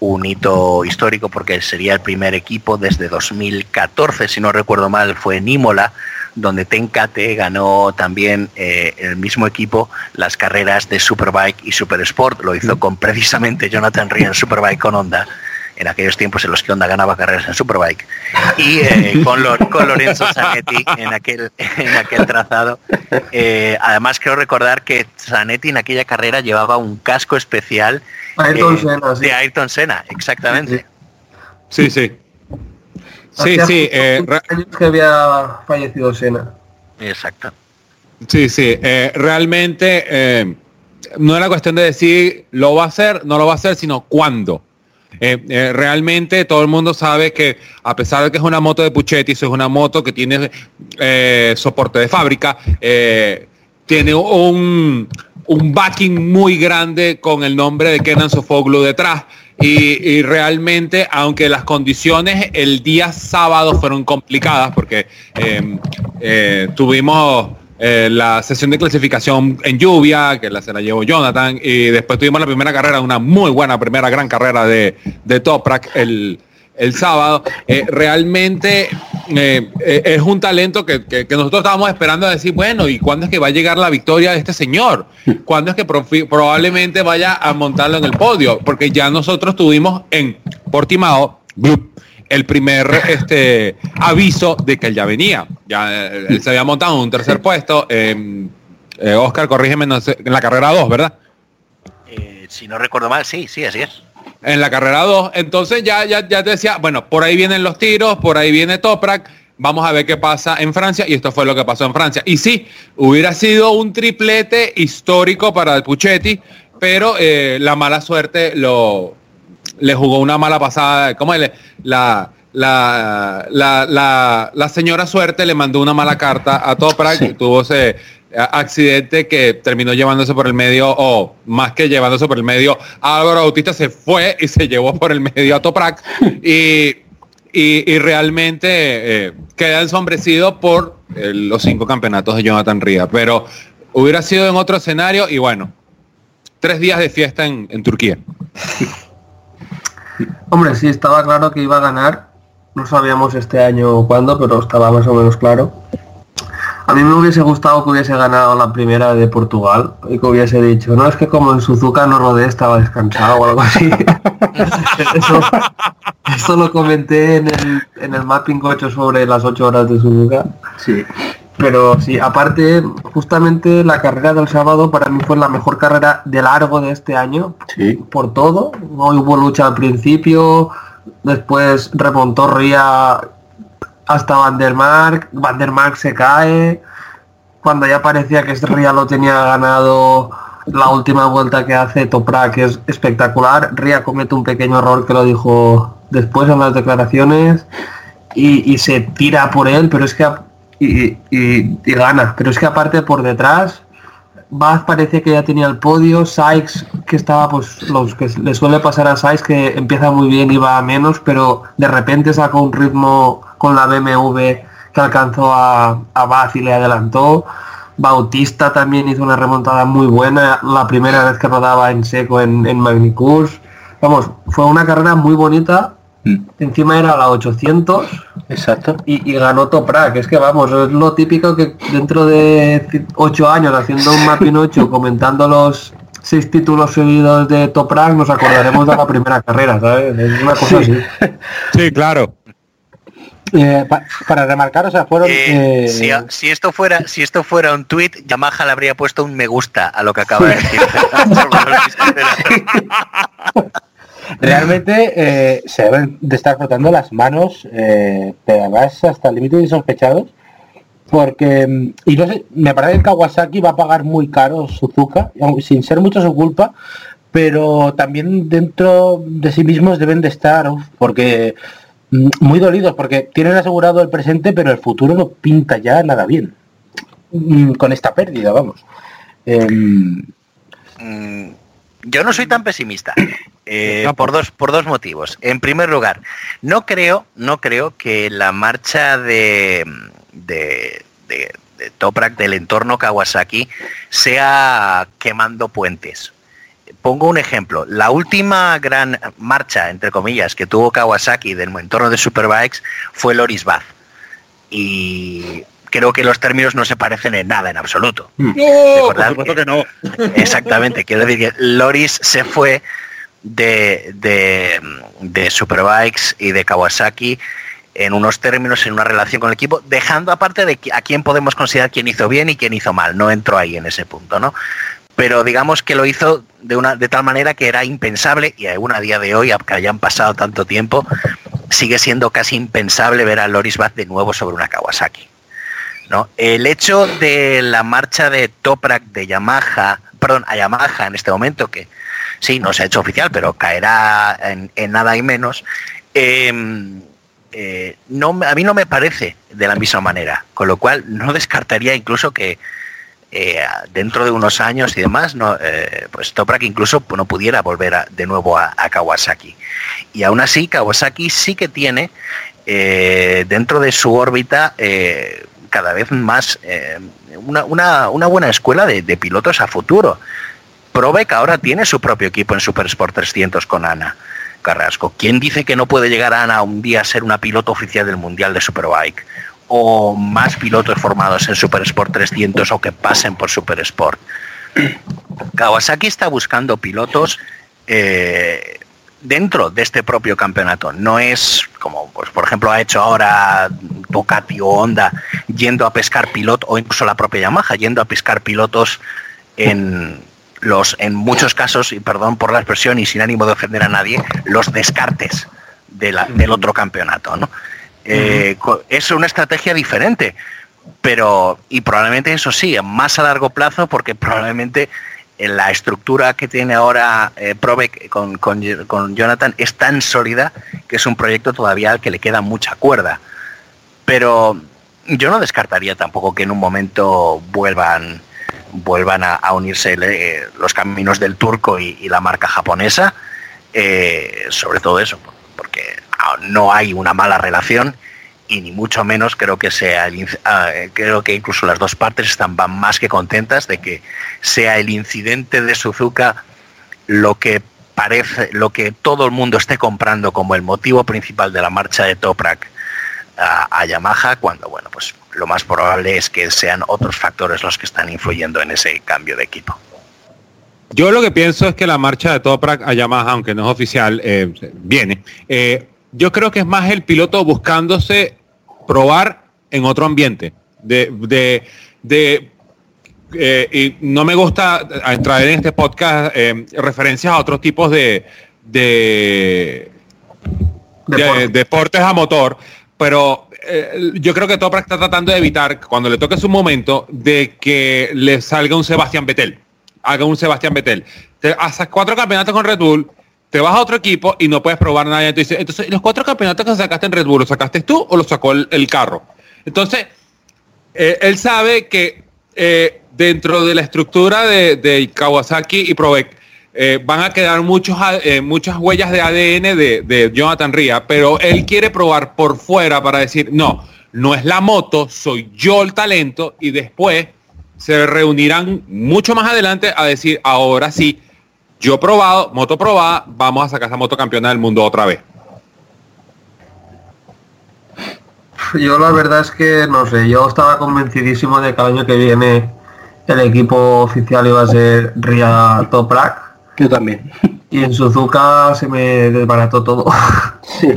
un hito histórico porque sería el primer equipo desde 2014, si no recuerdo mal, fue en Imola, donde Tenkate ganó también eh, el mismo equipo las carreras de Superbike y Super Sport. Lo hizo con precisamente Jonathan en Superbike con Honda en aquellos tiempos en los que Honda ganaba carreras en Superbike, y eh, con, Lorenzo Zanetti en aquel, en aquel trazado. Eh, además, quiero recordar que Zanetti en aquella carrera llevaba un casco especial eh, de Ayrton Senna, exactamente. Sí, sí. Sí, sí. que había fallecido Senna. Exacto. Sí, sí. realmente no era cuestión de decir lo va a hacer, no lo va a hacer, sino cuándo. Eh, eh, realmente todo el mundo sabe que a pesar de que es una moto de Puchetti, es una moto que tiene eh, soporte de fábrica, tiene un, un backing muy grande con el nombre de Kenan Sofoglu detrás. Y, realmente, aunque las condiciones el día sábado fueron complicadas, porque tuvimos eh, la sesión de clasificación en lluvia, que la se la llevó Jonathan, y después tuvimos la primera carrera, una muy buena primera gran carrera de, de Toprak el, el sábado. Eh, realmente eh, es un talento que, nosotros estábamos esperando a decir, bueno, ¿y cuándo es que va a llegar la victoria de este señor? ¿Cuándo es que probablemente vaya a montarlo en el podio? Porque ya nosotros tuvimos en Portimao, el primer este, aviso de que él ya venía. Ya eh, él se había montado en un tercer puesto. Eh, eh, Oscar, corrígeme, en la carrera 2, ¿verdad? si no recuerdo mal, sí, sí, así es. En la carrera 2. Entonces ya, ya, ya te decía, bueno, por ahí vienen los tiros, por ahí viene Toprak. Vamos a ver qué pasa en Francia. Y esto fue lo que pasó en Francia. Y sí, hubiera sido un triplete histórico para el Puchetti, pero la mala suerte lo, le jugó una mala pasada, ¿cómo es? La, la, la, la, señora suerte le mandó una mala carta a Toprak tuvo ese accidente que terminó llevándose por el medio, o más que llevándose por el medio, Álvaro Bautista se fue y se llevó por el medio a Toprak y, y, realmente eh, queda ensombrecido por eh, los cinco campeonatos de Jonathan Ría. Pero hubiera sido en otro escenario y bueno, tres días de fiesta en, en Turquía. Hombre, sí, estaba claro que iba a ganar. No sabíamos este año cuándo, pero estaba más o menos claro. A mí me hubiese gustado que hubiese ganado la primera de Portugal y que hubiese dicho, no es que como en Suzuka no rodé, estaba descansado o algo así. eso, lo comenté en el, en el mapping 8 sobre las 8 horas de Suzuka. Sí. Pero sí, aparte, justamente la carrera del sábado para mí fue la mejor carrera de largo de este año. Sí. Por todo. No hubo lucha al principio, después remontó Ría hasta Van der Mark, Van der Mark se cae. Cuando ya parecía que Ría lo tenía ganado, la última vuelta que hace Toprak es espectacular. Ría comete un pequeño error que lo dijo después en las declaraciones y, y se tira por él, pero es que y, gana. Pero es que aparte por detrás, Baz parece que ya tenía el podio, Sykes que estaba pues los que le suele pasar a Sykes que empieza muy bien y va a menos, pero de repente sacó un ritmo con la BMW que alcanzó a, a y le adelantó. Bautista también hizo una remontada muy buena, la primera vez que rodaba en seco en, en. Vamos, fue una carrera muy bonita Mm. Encima era la 800. Exacto. Y, ganó Toprak. Es que vamos, es lo típico que dentro de 8 años haciendo un Mapping 8 comentando los seis títulos seguidos de Toprak nos acordaremos de la primera carrera, ¿sabes? Es una cosa así. Sí, claro. Eh, para remarcar, o sea, fueron. Eh, eh, si, esto fuera, si esto fuera un tweet, Yamaha le habría puesto un me gusta a lo que acaba de decir. Realmente eh, se deben de estar frotando las manos, eh, pero además hasta el límite de sospechados, porque, mm, y no sé, me parece que Kawasaki va a pagar muy caro Suzuka, sin ser mucho su culpa, pero también dentro de sí mismos deben de estar, porque mm, muy dolidos, porque tienen asegurado el presente, pero el futuro no pinta ya nada bien mm, con esta pérdida, vamos. Em, yo no soy tan pesimista. Eh, por, dos, por dos motivos. En primer lugar, no creo, no creo que la marcha de, de, de, Toprak del entorno Kawasaki sea quemando puentes. pongo un ejemplo. La última gran marcha, entre comillas, que tuvo Kawasaki del entorno de Superbikes fue Loris Bath. Y creo que los términos no se parecen en nada, en absoluto. No, por supuesto que no. Exactamente, quiero decir que Loris se fue de, de, de Superbikes y de Kawasaki en unos términos, en una relación con el equipo, dejando aparte de a quién podemos considerar quién hizo bien y quién hizo mal. No entro ahí en ese punto, ¿no? Pero digamos que lo hizo de, una, de tal manera que era impensable, y aún a día de hoy, que hayan pasado tanto tiempo, sigue siendo casi impensable ver a Loris Bath de nuevo sobre una Kawasaki. ¿no? El hecho de la marcha de Toprak de Yamaha, perdón, a Yamaha en este momento, que sí, no se ha hecho oficial, pero caerá en, nada y menos, eh, eh, no, a mí no me parece de la misma manera, con lo cual no descartaría incluso que eh, dentro de unos años y demás, no, eh, pues Toprak incluso no pudiera volver de nuevo a, Kawasaki. Y aún así, Kawasaki sí que tiene eh, dentro de su órbita cada vez más eh, una, una- una buena escuela de, pilotos a futuro. Probec ahora tiene su propio equipo en Super Sport 300 con Ana Carrasco. ¿Quién dice que no puede llegar Ana un día a ser una piloto oficial del Mundial de Superbike? O más pilotos formados en Super Sport 300 o que pasen por Super Sport. Kawasaki está buscando pilotos eh, dentro de este propio campeonato. No es como, pues, por ejemplo, ha hecho ahora Ducati o Honda yendo a pescar pilotos, o incluso la propia Yamaha yendo a pescar pilotos en los, en muchos casos, y perdón por la expresión y sin ánimo de ofender a nadie, los descartes de la- del otro campeonato. ¿no? Eh, es una estrategia diferente, pero, y probablemente eso sí, más a largo plazo, porque probablemente la estructura que tiene ahora eh, Probec con, con, con Jonathan es tan sólida que es un proyecto todavía al que le queda mucha cuerda. Pero yo no descartaría tampoco que en un momento vuelvan vuelvan a, unirse eh, los caminos del turco y, y la marca japonesa, eh, sobre todo eso, porque ah, no hay una mala relación y ni mucho menos creo que sea el ah, eh, creo que incluso las dos partes están más que contentas de que sea el incidente de Suzuka lo que parece lo que todo el mundo esté comprando como el motivo principal de la marcha de Toprak a, a Yamaha cuando bueno pues lo más probable es que sean otros factores los que están influyendo en ese cambio de equipo Yo lo que pienso es que la marcha de Toprak a Yamaha, aunque no es oficial, eh, viene. Eh, yo creo que es más el piloto buscándose probar en otro ambiente. De, de, de eh, y no me gusta entrar en este podcast eh, referencias a otros tipos de, de, de Deporte. deportes a motor, pero eh, yo creo que Toprak está tratando de evitar, cuando le toque su momento, de que le salga un Sebastián Vettel, haga un Sebastián Vettel. Te haces cuatro campeonatos con Red Bull, te vas a otro equipo y no puedes probar nada. Entonces, entonces los cuatro campeonatos que sacaste en Red Bull, ¿los sacaste tú o los sacó el, carro? Entonces, eh, él sabe que eh, dentro de la estructura de, Kawasaki y Probec eh, van a quedar muchos, muchas huellas de ADN de, de Jonathan Ria, pero él quiere probar por fuera para decir, no, no es la moto, soy yo el talento y después se reunirán mucho más adelante a decir, ahora sí, yo he probado, moto probada, vamos a sacar esa moto campeona del mundo otra vez. Yo la verdad es que no sé, yo estaba convencidísimo de que el año que viene el equipo oficial iba a ser Ria Toprak Yo también. y en Suzuka se me desbarató todo. Sí.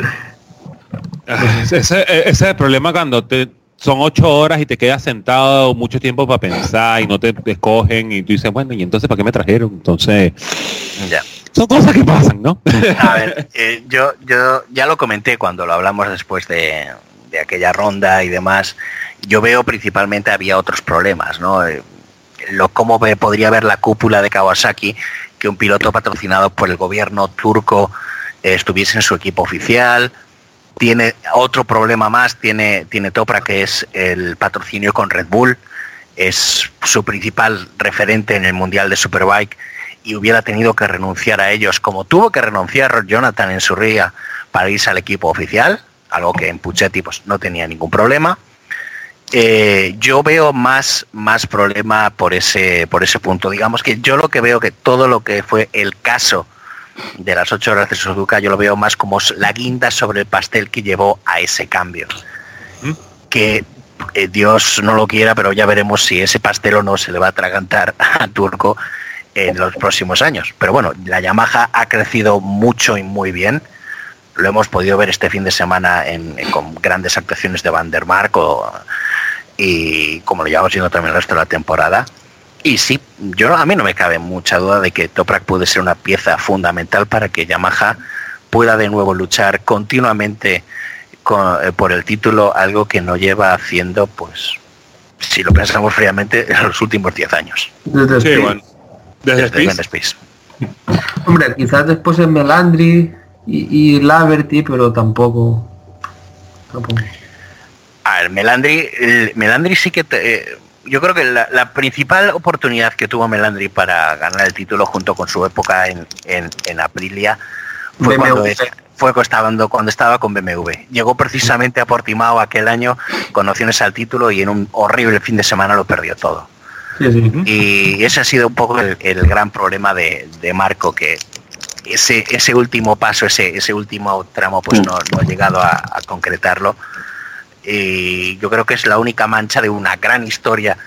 Ese es el problema cuando te, son ocho horas y te quedas sentado mucho tiempo para pensar y no te escogen y tú dices, bueno, ¿y entonces para qué me trajeron? Entonces, ya son cosas que pasan, ¿no? A ver, eh, yo, yo ya lo comenté cuando lo hablamos después de, de aquella ronda y demás. Yo veo principalmente había otros problemas, ¿no? Eh, Lo, ¿Cómo podría ver la cúpula de Kawasaki que un piloto patrocinado por el gobierno turco eh, estuviese en su equipo oficial? Tiene otro problema más, tiene, tiene Topra, que es el patrocinio con Red Bull. Es su principal referente en el Mundial de Superbike y hubiera tenido que renunciar a ellos, como tuvo que renunciar Jonathan en su ría para irse al equipo oficial, algo que en Puchetti pues, no tenía ningún problema. Eh, yo veo más, más problema por ese, por ese punto. Digamos que yo lo que veo que todo lo que fue el caso de las ocho horas de Suzuka, yo lo veo más como la guinda sobre el pastel que llevó a ese cambio. ¿Mm? Que eh, Dios no lo quiera, pero ya veremos si ese pastel o no se le va a atragantar a Turco en los próximos años. Pero bueno, la Yamaha ha crecido mucho y muy bien. Lo hemos podido ver este fin de semana con grandes actuaciones de Van der Mark y como lo llevamos viendo también el resto de la temporada. Y sí, yo a mí no me cabe mucha duda de que Toprak puede ser una pieza fundamental para que Yamaha pueda de nuevo luchar continuamente eh, por el título, algo que no lleva haciendo, pues, si lo pensamos fríamente, en los últimos 10 años. Desde, sí, desde, Space. Hombre, quizás después en Melandri y, y Laverty, pero tampoco. tampoco. A ver, Melandri, Melandri sí que eh, yo creo que la, principal oportunidad que tuvo Melandri para ganar el título junto con su época en, en, Aprilia fue cuando, fue cuando, cuando estaba con BMW. Llegó precisamente a Portimao aquel año con opciones al título y en un horrible fin de semana lo perdió todo. Y ese ha sido un poco el, gran problema de, Marco, que ese, ese último paso, ese, ese último tramo, pues no, ha llegado a, concretarlo. Y yo creo que es la única mancha de una gran historia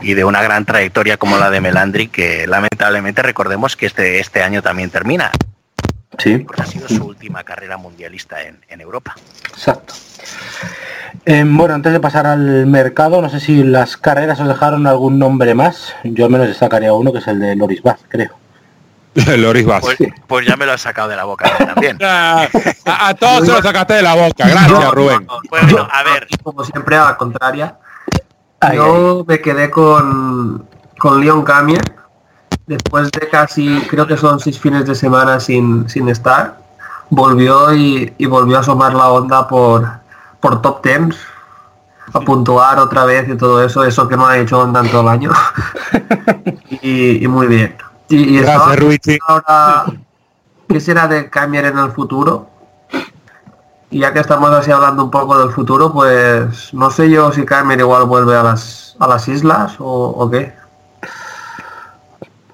y de una gran trayectoria como la de Melandri, que lamentablemente recordemos que este, este año también termina. Sí. ha sido su última carrera mundialista en, en Europa. Exacto. Em, bueno, antes de pasar al mercado, no sé si las carreras os dejaron algún nombre más. Yo al menos destacaría uno que es el de Loris Bass, creo. Loris Bass. Pues, pues, ya me lo has sacado de la boca también. a, todos se lo sacaste de la boca. Gracias, Rubén. Bueno, a ver. Como siempre, a la contraria. yo me quedé con, con Leon Camier. Después de casi, creo que son seis fines de semana sin, sin estar, volvió y, y volvió a asomar la onda por, por top tens, a puntuar otra vez y todo eso, eso que no ha hecho en todo el año. y, muy bien. Y, Gracias, ahora, ¿qué será de cambiar en el futuro? Y ya que estamos así hablando un poco del futuro, pues no sé yo si Cameron igual vuelve a las, a las islas o, qué.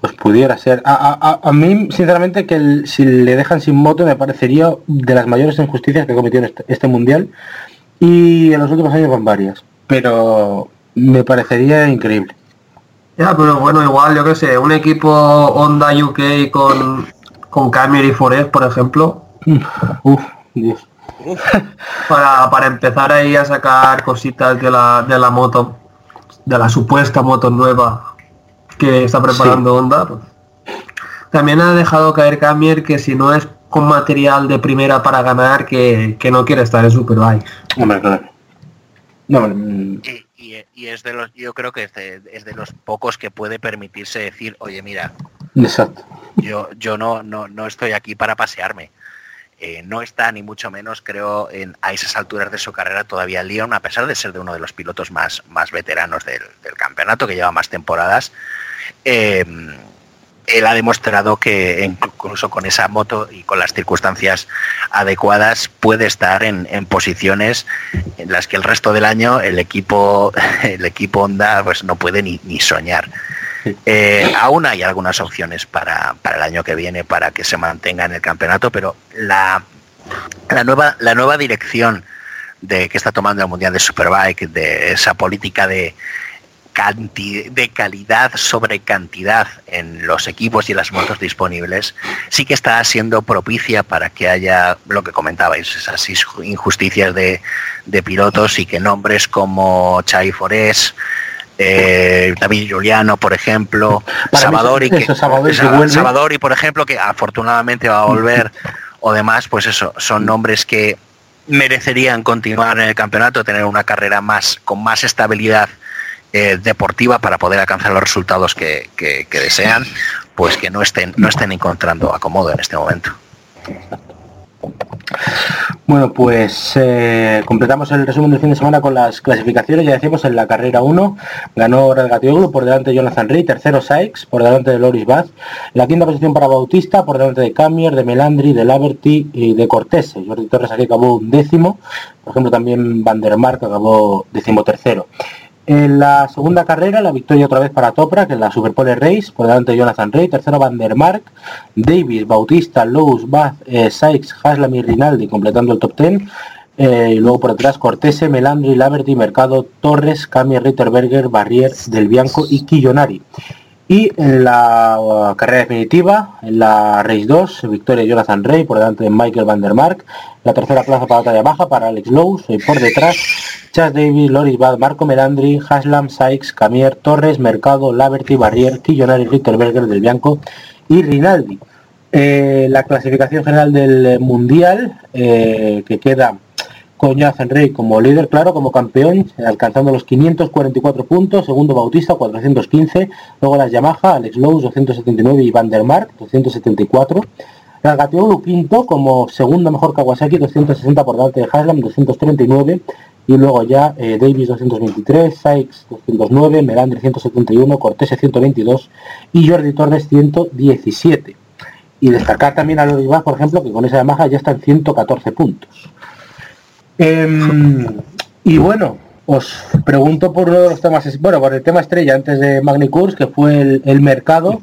Pues pudiera ser. A, a, mí, sinceramente, que si le dejan sin moto me parecería de las mayores injusticias que ha cometido este, este mundial, y en los últimos años van varias, pero me parecería increíble. Ya, pero bueno, igual, yo qué sé, un equipo Honda UK con, con y Forest, por ejemplo. Uf, Dios. Para, para, empezar ahí a sacar cositas de la, de la moto, de la supuesta moto nueva que está preparando Honda. Pues. También ha dejado caer Camier que si no es con material de primera para ganar que, no quiere estar en Superbike. No, y, es de los, yo creo que es de, los pocos que puede permitirse decir, oye, mira, Exacto. yo, yo no, no, no estoy aquí para pasearme. Eh, no está ni mucho menos, creo, en, a esas alturas de su carrera todavía Leon, a pesar de ser de uno de los pilotos más, más veteranos del, campeonato, que lleva más temporadas. Eh, él ha demostrado que incluso con esa moto y con las circunstancias adecuadas puede estar en, posiciones en las que el resto del año el equipo el equipo Honda pues no puede ni, soñar. Eh, aún hay algunas opciones para, el año que viene para que se mantenga en el campeonato, pero la, la nueva la nueva dirección de que está tomando el Mundial de Superbike, de esa política de, de calidad sobre cantidad en los equipos y las motos disponibles, sí que está siendo propicia para que haya lo que comentabais, esas injusticias de, pilotos y que nombres como Chai Forés, eh, David Giuliano, por ejemplo, Salvador y, que, Salvador y por ejemplo, que afortunadamente va a volver, o demás, pues eso, son nombres que merecerían continuar en el campeonato, tener una carrera más con más estabilidad eh, deportiva para poder alcanzar los resultados que, desean, pues que no estén, no estén encontrando acomodo en este momento. Bueno, pues eh, completamos el resumen del fin de semana con las clasificaciones. Ya decimos en la carrera 1 ganó Radgatioglu por delante de Jonathan Rey, tercero Sykes por delante de Loris Bath, la quinta posición para Bautista por delante de Camier, de Melandri, de Laverty y de Cortese. Jordi Torres aquí acabó un décimo, por ejemplo también Van der Mark acabó decimotercero. En la segunda carrera, la victoria otra vez para Topra, que es la Superpole Race, por delante de Jonathan Rey, tercero Van der Mark, Davis, Bautista, Lowe's, Bath, eh, Sykes, Haslam y Rinaldi completando el top 10. Eh, y luego por detrás Cortese, Melandri, Laverty, Mercado, Torres, Cami, Ritterberger, Barrier, Del Bianco y Quillonari. Y en la uh, carrera definitiva, en la Race 2, victoria de Jonathan Rey por delante de Michael Van der Mark, la tercera plaza para talla baja para Alex Lowe y por detrás Chas Davis, Loris Bad, Marco Melandri, Haslam, Sykes, Camier, Torres, Mercado, Laverty, Barrier, Quillonari, Ritterberger, Del Bianco y Rinaldi. Eh, la clasificación general del Mundial, eh, que queda con Jonathan Rey como líder, claro, como campeón, alcanzando los 544 puntos, segundo Bautista, 415, luego las Yamaha, Alex Lowe, 279 y Van der Mark, 274. Ragatioglu quinto como segundo mejor Kawasaki, 260 por delante de Haslam, 239 y luego ya eh, Davis 223, Sykes 209, Melandri 171, Cortés 122 y Jordi Torres 117. Y destacar también a Loris por ejemplo, que con esa Yamaha ya están 114 puntos. Em, y bueno, os pregunto por uno de los temas, bueno, por el tema estrella antes de Magnicurs, que fue el, mercado.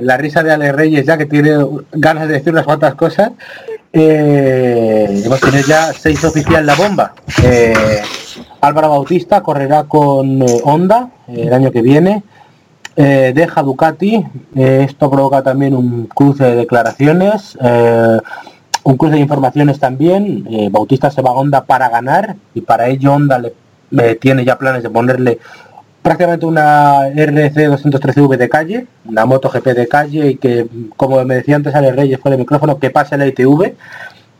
la risa de Ale Reyes ya que tiene ganas de decir unas cuantas cosas. Eh, hemos tenido ya seis oficial la bomba. Eh, Álvaro Bautista correrá con eh, Honda el año que viene. deja Ducati. esto provoca también un cruce de declaraciones. Un cruce de informaciones también. Bautista se va a Honda para ganar y para ello Honda le, tiene ya planes de ponerle prácticamente una RC 213V de calle, una moto GP de calle y que, como me decía antes Ale Reyes fue el micrófono, que pase la ITV.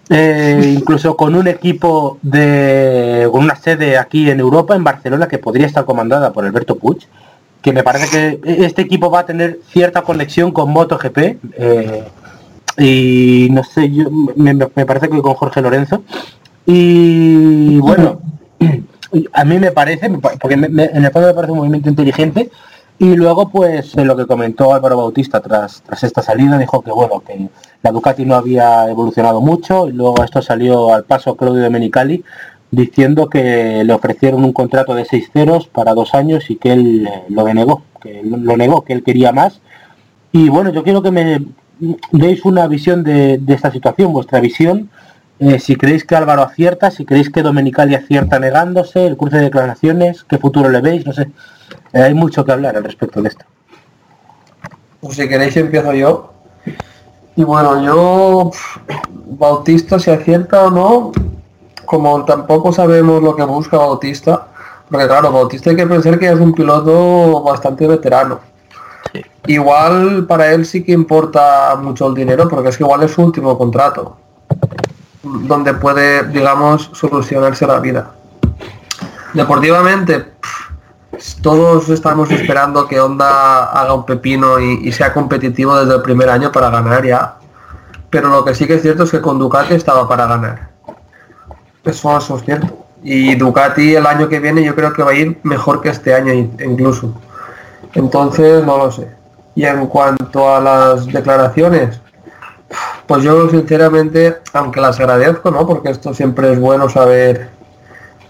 Eh, incluso con un equipo de con una sede aquí en Europa, en Barcelona, que podría estar comandada por Alberto Puig, que me parece que este equipo va a tener cierta conexión con MotoGP eh, y no sé, yo me, me parece que con Jorge Lorenzo. Y bueno, a mí me parece, porque en el fondo me parece un movimiento inteligente, y luego pues lo que comentó Álvaro Bautista tras, tras esta salida, dijo que bueno, que la Ducati no había evolucionado mucho, y luego esto salió al paso Claudio de Menicali diciendo que le ofrecieron un contrato de seis ceros para dos años y que él eh, lo denegó, que lo negó, que él quería más. Y bueno, yo quiero que me deis una visión de, de esta situación, vuestra visión, eh, si creéis que Álvaro acierta, si creéis que Domenicali acierta negándose, el cruce de declaraciones, qué futuro le veis, no sé. Eh, hay mucho que hablar al respecto de esto. Pues si queréis empiezo yo. Y bueno, yo Bautista si acierta o no, como tampoco sabemos lo que busca Bautista, porque claro, Bautista hay que pensar que es un piloto bastante veterano. Igual para él sí que importa mucho el dinero, porque es que igual es su último contrato donde puede, digamos, solucionarse la vida. Deportivamente, todos estamos esperando que Honda haga un pepino y, sea competitivo desde el primer año para ganar ya. Pero lo que sí que es cierto es que con Ducati estaba para ganar. Eso, eso es cierto. Y Ducati el año que viene yo creo que va a ir mejor que este año incluso. Entonces no lo sé. Y en cuanto a las declaraciones, pues yo sinceramente, aunque las agradezco, ¿no? Porque esto siempre es bueno saber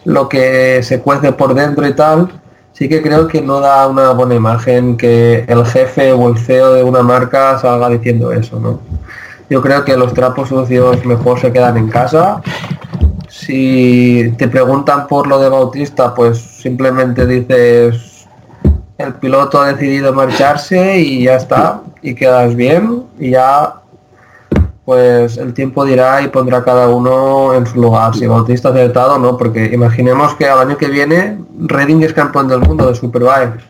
lo que se cuece por dentro y tal, sí que creo que no da una buena imagen que el jefe o el CEO de una marca salga diciendo eso, ¿no? Yo creo que los trapos sucios mejor se quedan en casa. Si te preguntan por lo de Bautista, pues simplemente dices el piloto ha decidido marcharse y ya está, y quedas bien, y ya pues el tiempo dirá y pondrá cada uno en su lugar. Si Bautista ha acertado no, porque imaginemos que al año que viene Redding es campeón del mundo de Superbike.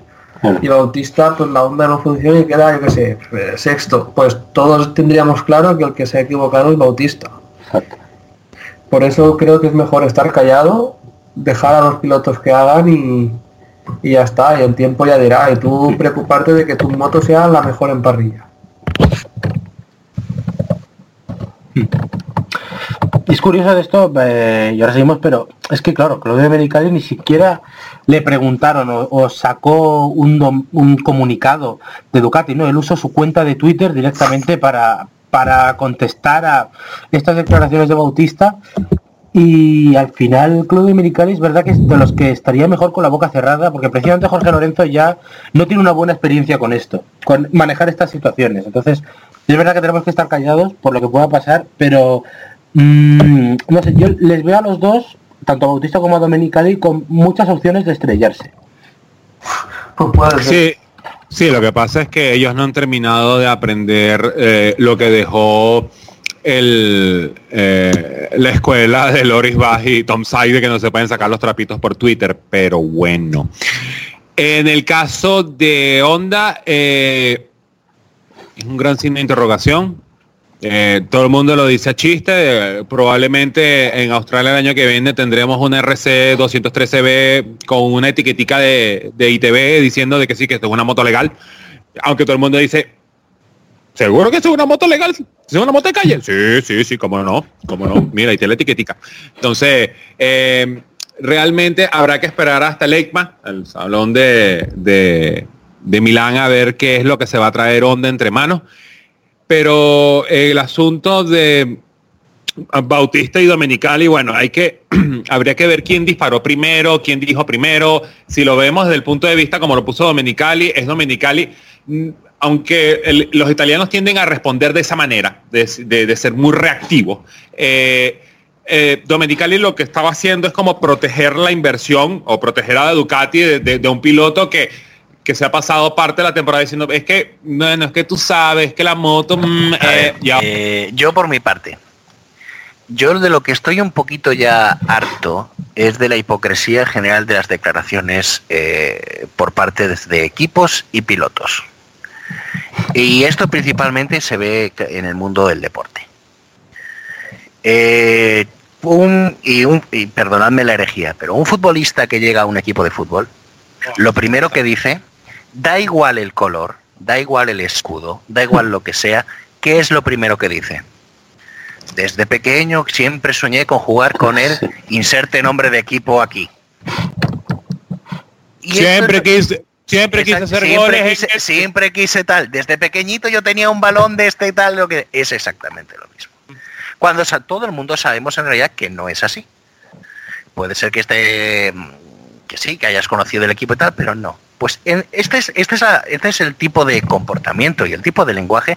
Y Bautista, pues la onda no funciona y queda, yo qué sé, sexto. Pues todos tendríamos claro que el que se ha equivocado es Bautista. Por eso creo que es mejor estar callado, dejar a los pilotos que hagan y, y ya está, y el tiempo ya dirá. Y tú preocuparte de que tu moto sea la mejor en parrilla. Es curioso de esto, eh, y ahora seguimos, pero es que claro, Claudio Medicali ni siquiera le preguntaron o, sacó un, un, comunicado de Ducati, ¿no? Él usó su cuenta de Twitter directamente para, para contestar a estas declaraciones de Bautista y al final Claudio Medicali es verdad que es de los que estaría mejor con la boca cerrada porque precisamente Jorge Lorenzo ya no tiene una buena experiencia con esto, con manejar estas situaciones. Entonces, es verdad que tenemos que estar callados por lo que pueda pasar, pero Mm, no sé, yo les veo a los dos, tanto a Bautista como a Domenicali, con muchas opciones de estrellarse. Pues sí, sí, lo que pasa es que ellos no han terminado de aprender eh, lo que dejó el, eh, la escuela de Loris Bach y Tom Side que no se pueden sacar los trapitos por Twitter, pero bueno. En el caso de Honda, eh, es un gran signo de interrogación. Eh, todo el mundo lo dice a chiste. probablemente en Australia el año que viene tendremos una RC 213B con una etiquetica de, ITV diciendo de que sí, que esto es una moto legal. Aunque todo el mundo dice, ¿seguro que es una moto legal? ¿Es una moto de calle? Sí, sí, sí, cómo no, cómo no. Mira, ahí tiene la etiquetica. Entonces, eh, realmente habrá que esperar hasta el EICMA, el salón de, de, de Milán, a ver qué es lo que se va a traer onda entre manos. Pero el asunto de Bautista y Domenicali, bueno, hay que, habría que ver quién disparó primero, quién dijo primero. Si lo vemos desde el punto de vista como lo puso Domenicali, es Domenicali, aunque los italianos tienden a responder de esa manera, de, ser muy reactivos. Eh, eh, Domenicali lo que estaba haciendo es como proteger la inversión o proteger a Ducati de un piloto que que se ha pasado parte de la temporada diciendo, es que, bueno, es que tú sabes que la moto... Mm, eh, eh, yo por mi parte, yo de lo que estoy un poquito ya harto es de la hipocresía general de las declaraciones eh, por parte de, equipos y pilotos. Y esto principalmente se ve en el mundo del deporte. un, y, un, y perdonadme la herejía, pero un futbolista que llega a un equipo de fútbol, lo primero que dice da igual el color, da igual el escudo, da igual lo que sea, ¿qué es lo primero que dice? Desde pequeño siempre soñé con jugar con él, inserte nombre de equipo aquí. siempre quise, siempre quise hacer goles. siempre quise tal. Desde pequeñito yo tenía un balón de este y tal, lo que es exactamente lo mismo. Cuando todo el mundo sabemos en realidad que no es así. Puede ser que esté que sí, que hayas conocido el equipo y tal, pero no. Pues este, es, este, es este es el tipo de comportamiento y el tipo de lenguaje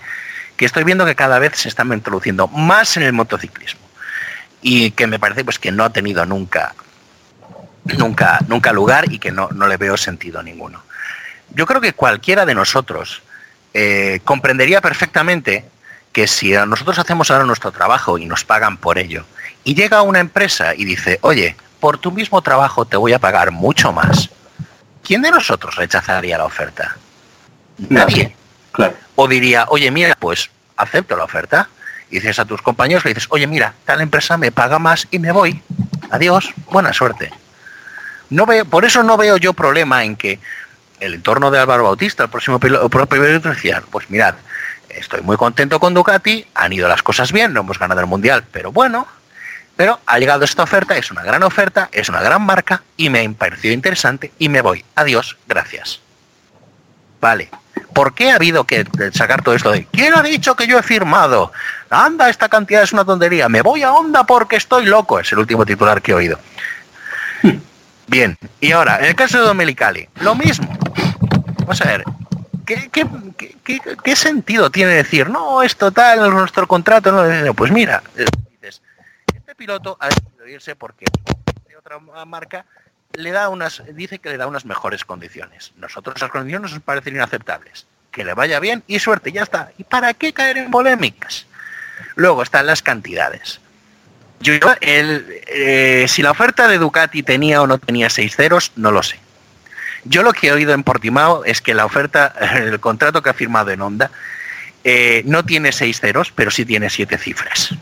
que estoy viendo que cada vez se están introduciendo más en el motociclismo y que me parece pues que no ha tenido nunca nunca nunca lugar y que no, le veo sentido ninguno. Yo creo que cualquiera de nosotros eh, comprendería perfectamente que si nosotros hacemos ahora nuestro trabajo y nos pagan por ello, y llega una empresa y dice, oye, por tu mismo trabajo te voy a pagar mucho más, ¿quién de nosotros rechazaría la oferta? Nadie. Claro. O diría, oye, mira, pues acepto la oferta. Y dices a tus compañeros, le dices, oye, mira, tal empresa me paga más y me voy. Adiós, buena suerte. No veo, por eso no veo yo problema en que el entorno de Álvaro Bautista, el próximo piloto, decía, pues mirad, estoy muy contento con Ducati, han ido las cosas bien, no hemos ganado el mundial, pero bueno, pero ha llegado esta oferta, es una gran oferta, es una gran marca y me ha parecido interesante y me voy. Adiós, gracias. Vale. ¿Por qué ha habido que sacar todo esto de ¿Quién ha dicho que yo he firmado? Anda, esta cantidad es una tontería. Me voy a onda porque estoy loco. Es el último titular que he oído. Bien, y ahora, en el caso de Domenicali, lo mismo. Vamos a ver, ¿qué, sentido tiene decir, no, es total, nuestro contrato? No, pues mira, piloto ha decidido irse porque de otra marca le da unas, dice que le da unas mejores condiciones. Nosotros las condiciones nos parecen inaceptables. Que le vaya bien y suerte, ya está. ¿Y para qué caer en polémicas? Luego están las cantidades. Yo, el, eh, si la oferta de Ducati tenía o no tenía seis ceros, no lo sé. Yo lo que he oído en Portimao es que la oferta, el contrato que ha firmado en Honda, eh, no tiene seis ceros, pero sí tiene siete cifras.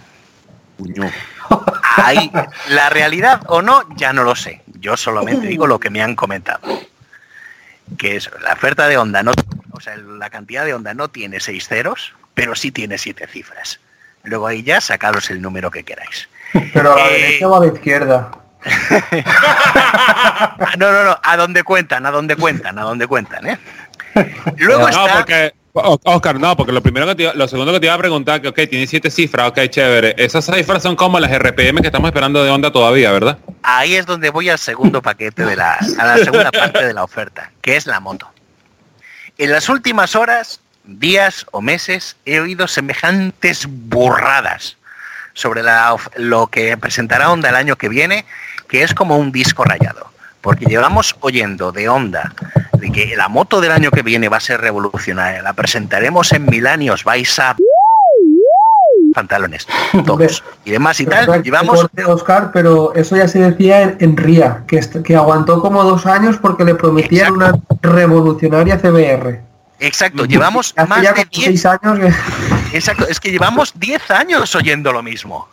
Ahí, la realidad o no, ya no lo sé. Yo solamente digo lo que me han comentado. Que es la oferta de onda, no, o sea, la cantidad de onda no tiene seis ceros, pero sí tiene siete cifras. Luego ahí ya sacaros el número que queráis. Pero a la Eh, derecha o a la izquierda. no, no, no, a donde cuentan, a donde cuentan, a donde cuentan, ¿eh? Luego No, está... porque, Oscar, no, porque lo primero que te iba- lo segundo que te iba a preguntar, que ok, tiene siete cifras, ok, chévere. Esas cifras son como las RPM que estamos esperando de onda todavía, ¿verdad? Ahí es donde voy al segundo paquete de la, a la segunda parte de la oferta, que es la moto. En las últimas horas, días o meses he oído semejantes burradas sobre la lo que presentará Honda el año que viene, que es como un disco rayado. Porque llevamos oyendo de Honda de que la moto del año que viene va a ser revolucionaria. La presentaremos en Milán y os vais a pantalones todos y demás y tal. Llevamos Oscar, pero eso ya se decía en, en RIA, que, que aguantó como dos años porque le prometían una revolucionaria CBR. Exacto, llevamos Hace más ya de como 10 seis años que... Exacto, es que llevamos 10 años oyendo lo mismo.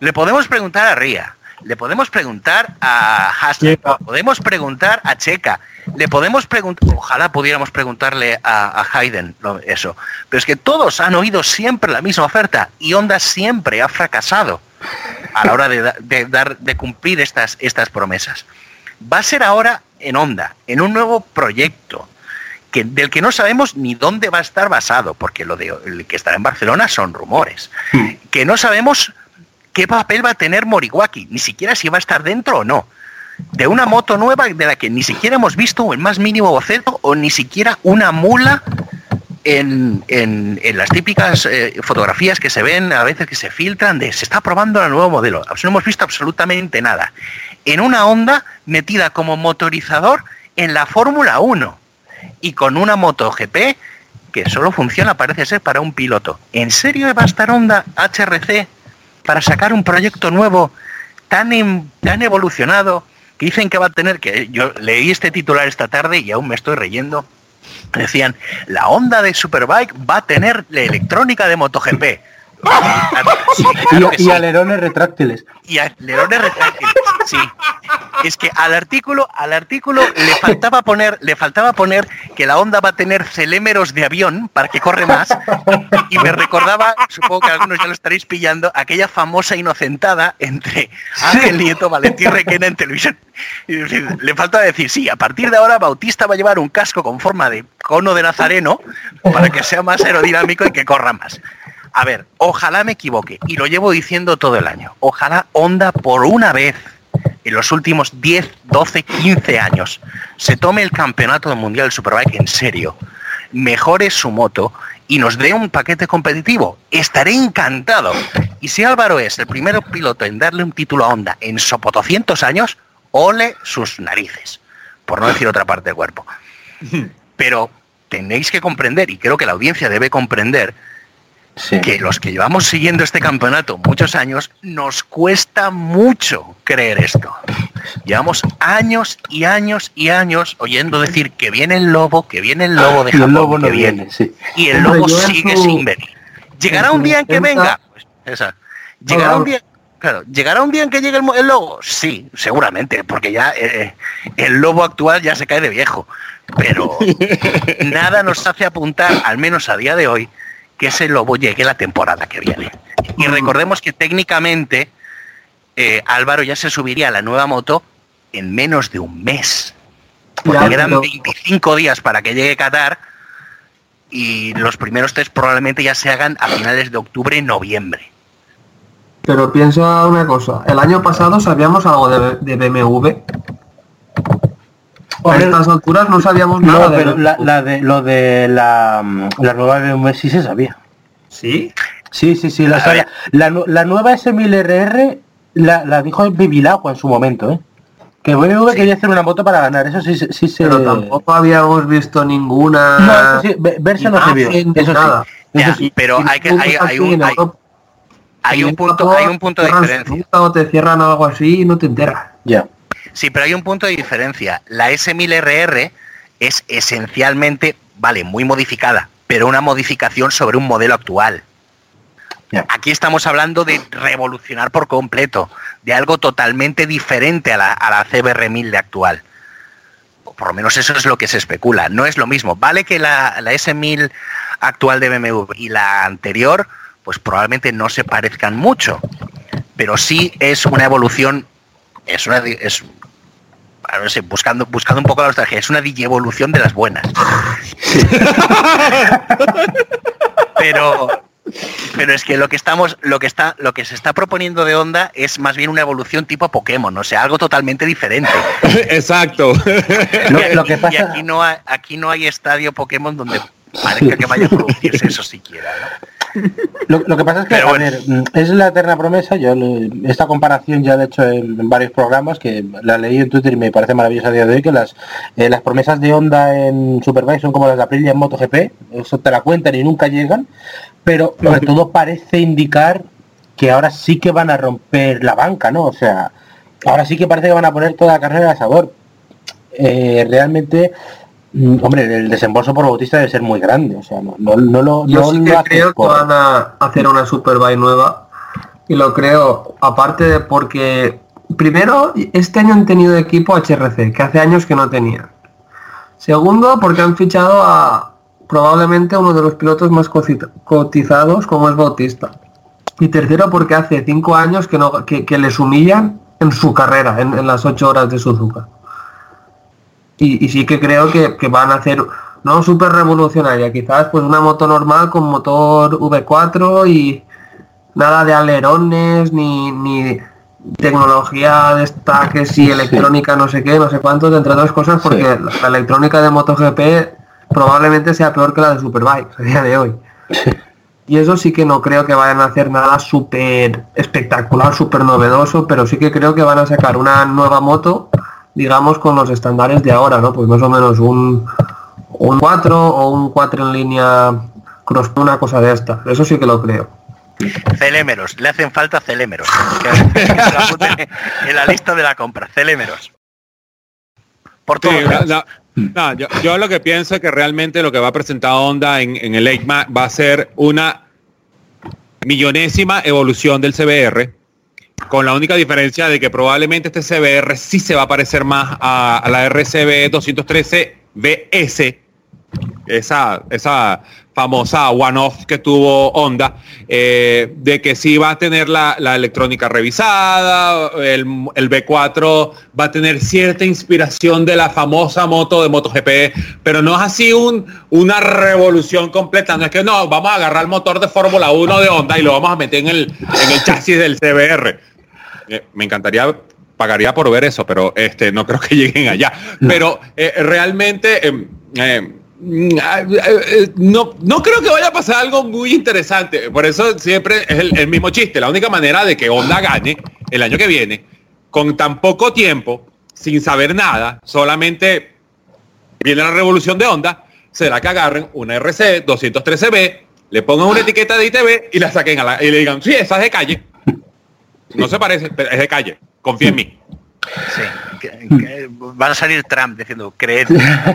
Le podemos preguntar a Ría, le podemos preguntar a Hasler, Checa. podemos preguntar a Checa, le podemos preguntar, ojalá pudiéramos preguntarle a, a Hayden lo- eso, pero es que todos han oído siempre la misma oferta y Honda siempre ha fracasado a la hora de dar, de cumplir estas, estas promesas. Va a ser ahora en Honda, en un nuevo proyecto, que, del que no sabemos ni dónde va a estar basado, porque lo de el que estará en Barcelona son rumores. Que no sabemos qué papel va a tener Moriwaki, ni siquiera si va a estar dentro o no. De una moto nueva de la que ni siquiera hemos visto el más mínimo boceto o ni siquiera una mula en, en- en las típicas eh, fotografías que se ven a veces que se filtran de se está probando el nuevo modelo. No hemos visto absolutamente nada. En una onda metida como motorizador en la Fórmula 1 y con una moto GP que solo funciona parece ser para un piloto. ¿En serio va a estar Honda HRC para sacar un proyecto nuevo tan, em- tan evolucionado que dicen que va a tener que yo leí este titular esta tarde y aún me estoy reyendo decían la Honda de Superbike va a tener la electrónica de MotoGP Sí, claro que y, y sí. alerones retráctiles. y alerones retráctiles. Sí. Es que al artículo, al artículo le faltaba poner, le faltaba poner que la Honda va a tener celémeros de avión para que corre más. Y me recordaba, supongo que algunos ya lo estaréis pillando, aquella famosa inocentada entre Ángel Nieto, Valentín Requena en televisión. Le faltaba decir, sí, a partir de ahora Bautista va a llevar un casco con forma de cono de nazareno para que sea más aerodinámico y que corra más. A ver, ojalá me equivoque, y lo llevo diciendo todo el año. Ojalá Honda por una vez en los últimos 10, 12, 15 años se tome el campeonato del mundial del Superbike en serio, mejore su moto y nos dé un paquete competitivo. Estaré encantado. Y si Álvaro es el primer piloto en darle un título a Honda en sopotoscientos años, ole sus narices, por no decir otra parte del cuerpo. Pero tenéis que comprender, y creo que la audiencia debe comprender, Sí. que los que llevamos siguiendo este campeonato muchos años, nos cuesta mucho creer esto. Llevamos años y años y años oyendo decir que viene el lobo, que viene el lobo de Y el Japón, lobo no que viene. viene, sí. Y el lobo sigue su- sin venir. ¿Llegará un día en que venga? Pues, esa. ¿Llegará un día? Claro, ¿llegará un día en que llegue el, lobo? Sí, seguramente, porque ya eh, el lobo actual ya se cae de viejo. Pero nada nos hace apuntar, al menos a día de hoy, que ese lobo llegue la temporada que viene. Y recordemos que técnicamente eh, Álvaro ya se subiría a la nueva moto en menos de un mes. Porque quedan pero- 25 días para que llegue Qatar y los primeros test probablemente ya se hagan a finales de octubre, noviembre. Pero piensa una cosa, el año pasado sabíamos algo de, de BMW. A Hombre, estas alturas no sabíamos nada No, de pero la, de, lo de la, mm, la nueva BMW sí se sabía. ¿Sí? Sí, sí, sí. La, A ver. la, la nueva S1000RR la, la dijo Bibilagua en su momento, ¿eh? Que BMW Sí. quería hacer una moto para ganar, eso sí, sí, sí se... Pero tampoco habíamos visto ninguna... No, eso sí, ve- verse no se vio. de Eso nada. sí. Eso Ya, sí. pero hay que hay, hay un hay, un punto hay un punto de diferencia. ruta O te cierran algo así y no te enteras. Ya. Sí, pero hay un punto de diferencia. La S1000RR es esencialmente, vale, muy modificada, pero una modificación sobre un modelo actual. Aquí estamos hablando de revolucionar por completo, de algo totalmente diferente a la, a la CBR1000 de actual. Por lo menos eso es lo que se especula. No es lo mismo. Vale que la, la S1000 actual de BMW y la anterior, pues probablemente no se parezcan mucho. pero sí es una evolución, es una es no sé, buscando, buscando un poco la nostalgia, es una evolución de las buenas. pero pero es que lo que estamos, lo que está, lo que se está proponiendo de Onda es más bien una evolución tipo Pokémon, o sea, algo totalmente diferente. Exacto. lo, que pasa... y aquí no hay, aquí no hay estadio Pokémon donde parezca que vaya a producirse eso siquiera, Lo, que pasa es que, a ver, es la eterna promesa, yo esta comparación ya he hecho en, varios programas, que la leí en Twitter y me parece maravillosa a día de hoy, que las, eh, las promesas de Honda en Superbike son como las de Aprilia en MotoGP, eso te la cuentan y nunca llegan, pero sobre todo parece indicar que ahora sí que van a romper la banca, ¿no? O sea, ahora sí que parece que van a poner toda la carrera a sabor. Eh, realmente Mm, hombre, el desembolso por Bautista debe ser muy grande, o sea, no, no, no lo Yo sí que creo que van a hacer una Superbike nueva y lo creo, aparte de porque primero este año han tenido equipo HRC, que hace años que no tenían. Segundo, porque han fichado a probablemente uno de los pilotos más cotizados como es Bautista. Y tercero, porque hace cinco años que, no, que, les humillan en su carrera, en, en las ocho horas de Suzuka y, sí que creo que, van a hacer no súper revolucionaria, quizás pues una moto normal con motor V4 y nada de alerones ni, ni tecnología de esta que si electrónica no sé qué, no sé cuántos, entre otras cosas porque la, electrónica de MotoGP probablemente sea peor que la de Superbike a día de hoy. Y eso sí que no creo que vayan a hacer nada súper espectacular, súper novedoso, pero sí que creo que van a sacar una nueva moto digamos, con los estándares de ahora, ¿no? Pues más o menos un, un 4 o un 4 en línea cross, una cosa de esta. Eso sí que lo creo. Celémeros, le hacen falta celémeros. en la lista de la compra, celémeros. Por todo yo, lo que pienso es que realmente lo que va a presentar Honda en, en el EICMA va a ser una millonésima evolución del CBR con la única diferencia de que probablemente este CBR sí se va a parecer más a, la RCB 213 BS, esa, esa famosa one-off que tuvo Honda, eh, de que sí va a tener la, electrónica revisada, el, el, B4 va a tener cierta inspiración de la famosa moto de MotoGP, pero no es así un, una revolución completa, no es que no, vamos a agarrar el motor de Fórmula 1 de Honda y lo vamos a meter en el, en el chasis del CBR eh, me encantaría pagaría por ver eso, pero este no creo que lleguen allá. Pero eh, realmente em, em, no, no creo que vaya a pasar algo muy interesante. Por eso siempre es el, mismo chiste. La única manera de que Honda gane el año que viene, con tan poco tiempo, sin saber nada, solamente viene la revolución de Honda, será que agarren una RC 213B, le pongan una etiqueta de ITV y la saquen a la, y le digan, sí, esa es de calle. No se parece, pero es de calle. Confía en mí. Sí, van a salir Trump diciendo creer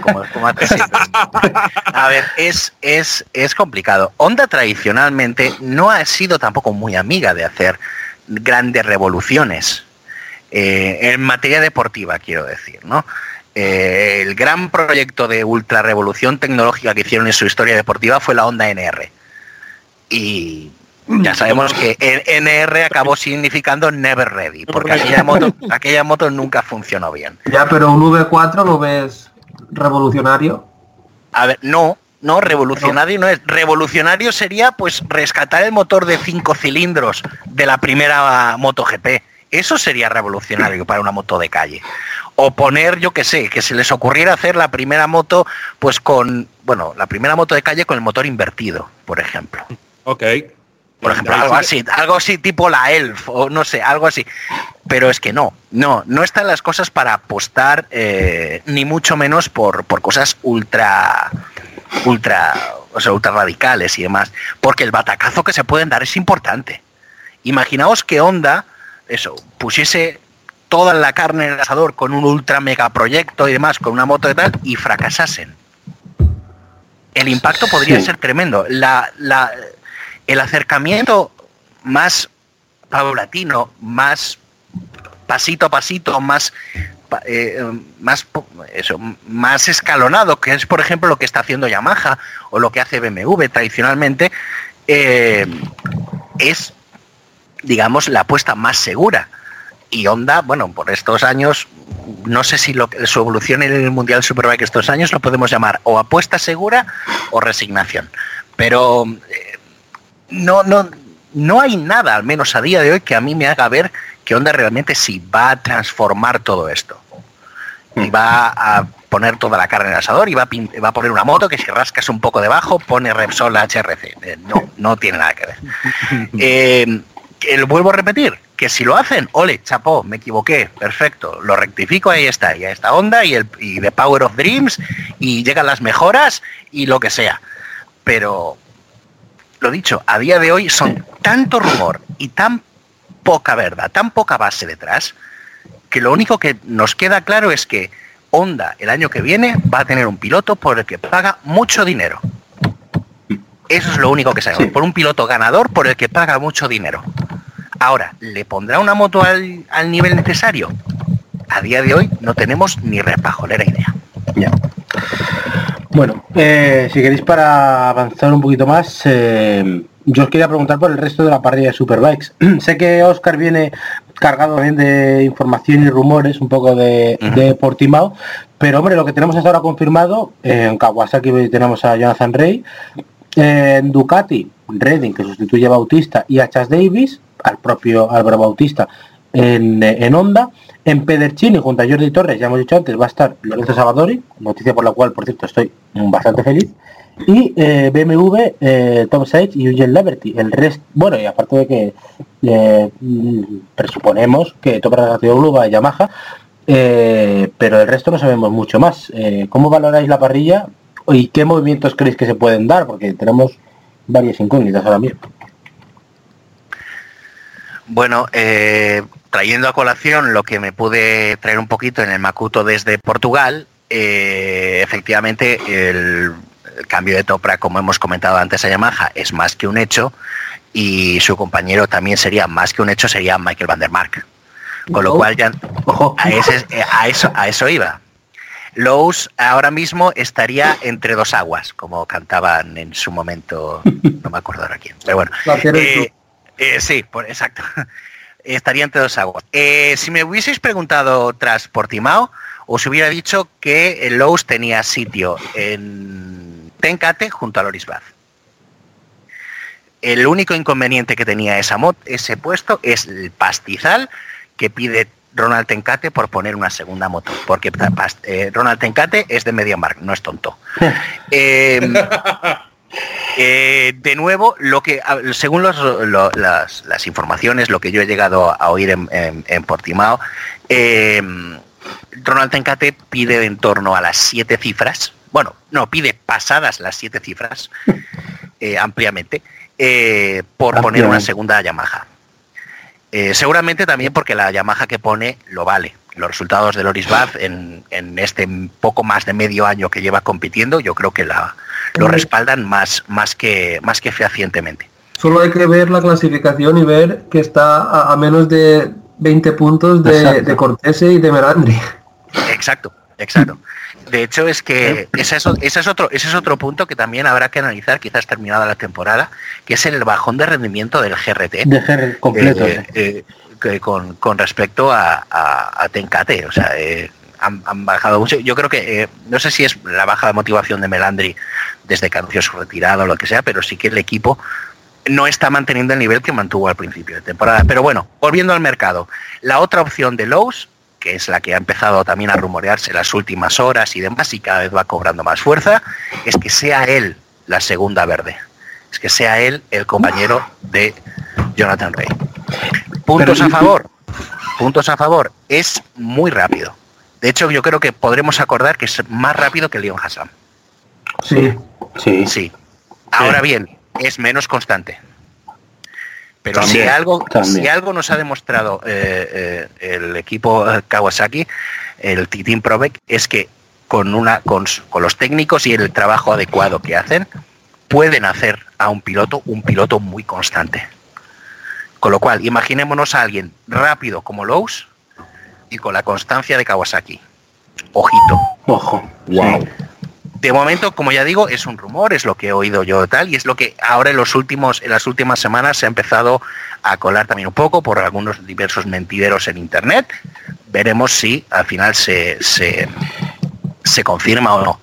como, A ver, es, es, es complicado. Honda tradicionalmente no ha sido tampoco muy amiga de hacer grandes revoluciones. Eh, en materia deportiva, quiero decir, ¿no? Eh, el gran proyecto de ultra revolución tecnológica que hicieron en su historia deportiva fue la Honda NR. Y ya sabemos que NR acabó significando never ready, porque aquella moto, aquella moto nunca funcionó bien. Ya, pero un V4 lo ves revolucionario. A ver, no, no, revolucionario no es. Revolucionario sería pues rescatar el motor de cinco cilindros de la primera moto GP. Eso sería revolucionario para una moto de calle. O poner, yo que sé, que se les ocurriera hacer la primera moto, pues con, bueno, la primera moto de calle con el motor invertido, por ejemplo. Ok. Por ejemplo, algo así, algo así tipo la Elf, o no sé, algo así. Pero es que no, no, no están las cosas para apostar, eh, ni mucho menos por, por cosas ultra, ultra, o sea, ultra radicales y demás. Porque el batacazo que se pueden dar es importante. Imaginaos que Honda, eso, pusiese toda la carne en el asador con un ultra mega proyecto y demás, con una moto de tal, y fracasasen. El impacto podría ser tremendo. La, la, el acercamiento más paulatino, más pasito a pasito, más eh, más eso, más escalonado, que es por ejemplo lo que está haciendo Yamaha o lo que hace BMW tradicionalmente, eh, es digamos, la apuesta más segura. Y Honda, bueno, por estos años, no sé si lo, su evolución en el Mundial Superbike estos años lo podemos llamar o apuesta segura o resignación. Pero eh, no, no, no hay nada, al menos a día de hoy, que a mí me haga ver que Honda realmente sí va a transformar todo esto. Y va a poner toda la carne en el asador y va a, va a poner una moto que si rascas un poco debajo pone Repsol HRC. Eh, no, no tiene nada que ver. Eh, vuelvo a repetir, que si lo hacen, ole, chapó, me equivoqué, perfecto, lo rectifico, ahí está, y esta onda y el y The Power of Dreams y llegan las mejoras y lo que sea. Pero lo dicho, a día de hoy son tanto rumor y tan poca verdad, tan poca base detrás, que lo único que nos queda claro es que Honda el año que viene va a tener un piloto por el que paga mucho dinero. Eso es lo único que sabemos. Por un piloto ganador por el que paga mucho dinero. Ahora, ¿le pondrá una moto al, nivel necesario? A día de hoy no tenemos ni repajolera idea. Bueno, eh, si queréis para avanzar un poquito más, eh, yo os quería preguntar por el resto de la parrilla de Superbikes. sé que Oscar viene cargado bien de información y rumores, un poco de, Portimao, pero hombre, lo que tenemos hasta ahora confirmado, en Kawasaki tenemos a Jonathan Rey, en Ducati, Redding, que sustituye a Bautista, y a Chas Davis, al propio Álvaro Bautista, en, en Honda. En Pedercini, junto a Jordi Torres, ya hemos dicho antes, va a estar Lorenzo Salvadori, noticia por la cual, por cierto, estoy bastante feliz y eh, BMW, eh, Tom Sage y Eugene Liberty. El resto, bueno, y aparte de que eh, presuponemos que toca Blue va a Yamaha, pero el resto no sabemos mucho más. ¿Cómo valoráis la parrilla y qué movimientos creéis que se pueden dar? Porque tenemos varias incógnitas ahora mismo. Bueno, trayendo a colación lo que me pude traer un poquito en el Macuto desde Portugal, efectivamente el el cambio de Topra, como hemos comentado antes a Yamaha, es más que un hecho y su compañero también sería más que un hecho, sería Michael Van der Mark. Con lo cual ya a, eso, a eso iba. Lowe's ahora mismo estaría entre dos aguas, como cantaban en su momento, no me acuerdo ahora quién, pero bueno. Eh, eh, sí, por, exacto. estaría entre dos aguas. Eh, si me hubieseis preguntado tras Portimao, os hubiera dicho que el Lowe's tenía sitio en Tencate junto a Loris Baz. El único inconveniente que tenía esa mod, ese puesto es el pastizal que pide Ronald Tencate por poner una segunda moto, porque eh, Ronald Tencate es de MediaMark, no es tonto. eh, de nuevo, lo que según las, informaciones, lo que yo he llegado a oír en, Portimao, em, Ronald Tencate pide en torno a las siete cifras bueno, no, pide pasadas las siete cifras eh, ampliamente eh, por poner una segunda Yamaha. Seguramente también porque la Yamaha que pone lo vale. Los resultados de Loris Bath en, este poco más de medio año que lleva compitiendo, yo creo que la, lo respaldan más, más, que, más que fehacientemente. Solo hay que ver la clasificación y ver que está a, menos de 20 puntos de, de Cortese y de Merandri. Exacto, exacto. De hecho, es que ese es, otro, ese es otro punto que también habrá que analizar, quizás terminada la temporada, que es el bajón de rendimiento del GRT. De completo. Eh, eh, con, respecto a, a, Tencate. O sea, eh, han, bajado mucho. Yo creo que, no sé si es la baja de motivación de Melandri desde que anunció su retirada o lo que sea, pero sí que el equipo no está manteniendo el nivel que mantuvo al principio de temporada. Pero bueno, volviendo al mercado, la otra opción de Lowe's que es la que ha empezado también a rumorearse las últimas horas y demás y cada vez va cobrando más fuerza, es que sea él la segunda verde. Es que sea él el compañero de Jonathan Rey. Puntos a favor. Puntos a favor. Es muy rápido. De hecho, yo creo que podremos acordar que es más rápido que Leon Hassan. Sí, sí. Sí. Ahora bien, es menos constante. Pero si, algo, si algo nos ha demostrado eh, eh, el equipo Kawasaki, el Team Provec, es que con, una, con, los técnicos y el trabajo adecuado que hacen, pueden hacer a un piloto un piloto muy constante. Con lo cual, imaginémonos a alguien rápido como Lowe's y con la constancia de Kawasaki. Ojito. Ojo. Wow. de momento, como ya digo, es un rumor, es lo que he oído yo tal, y es lo que ahora en los últimos, en las últimas semanas se ha empezado a colar también un poco por algunos diversos mentideros en internet. Veremos si al final se, se, se confirma o no.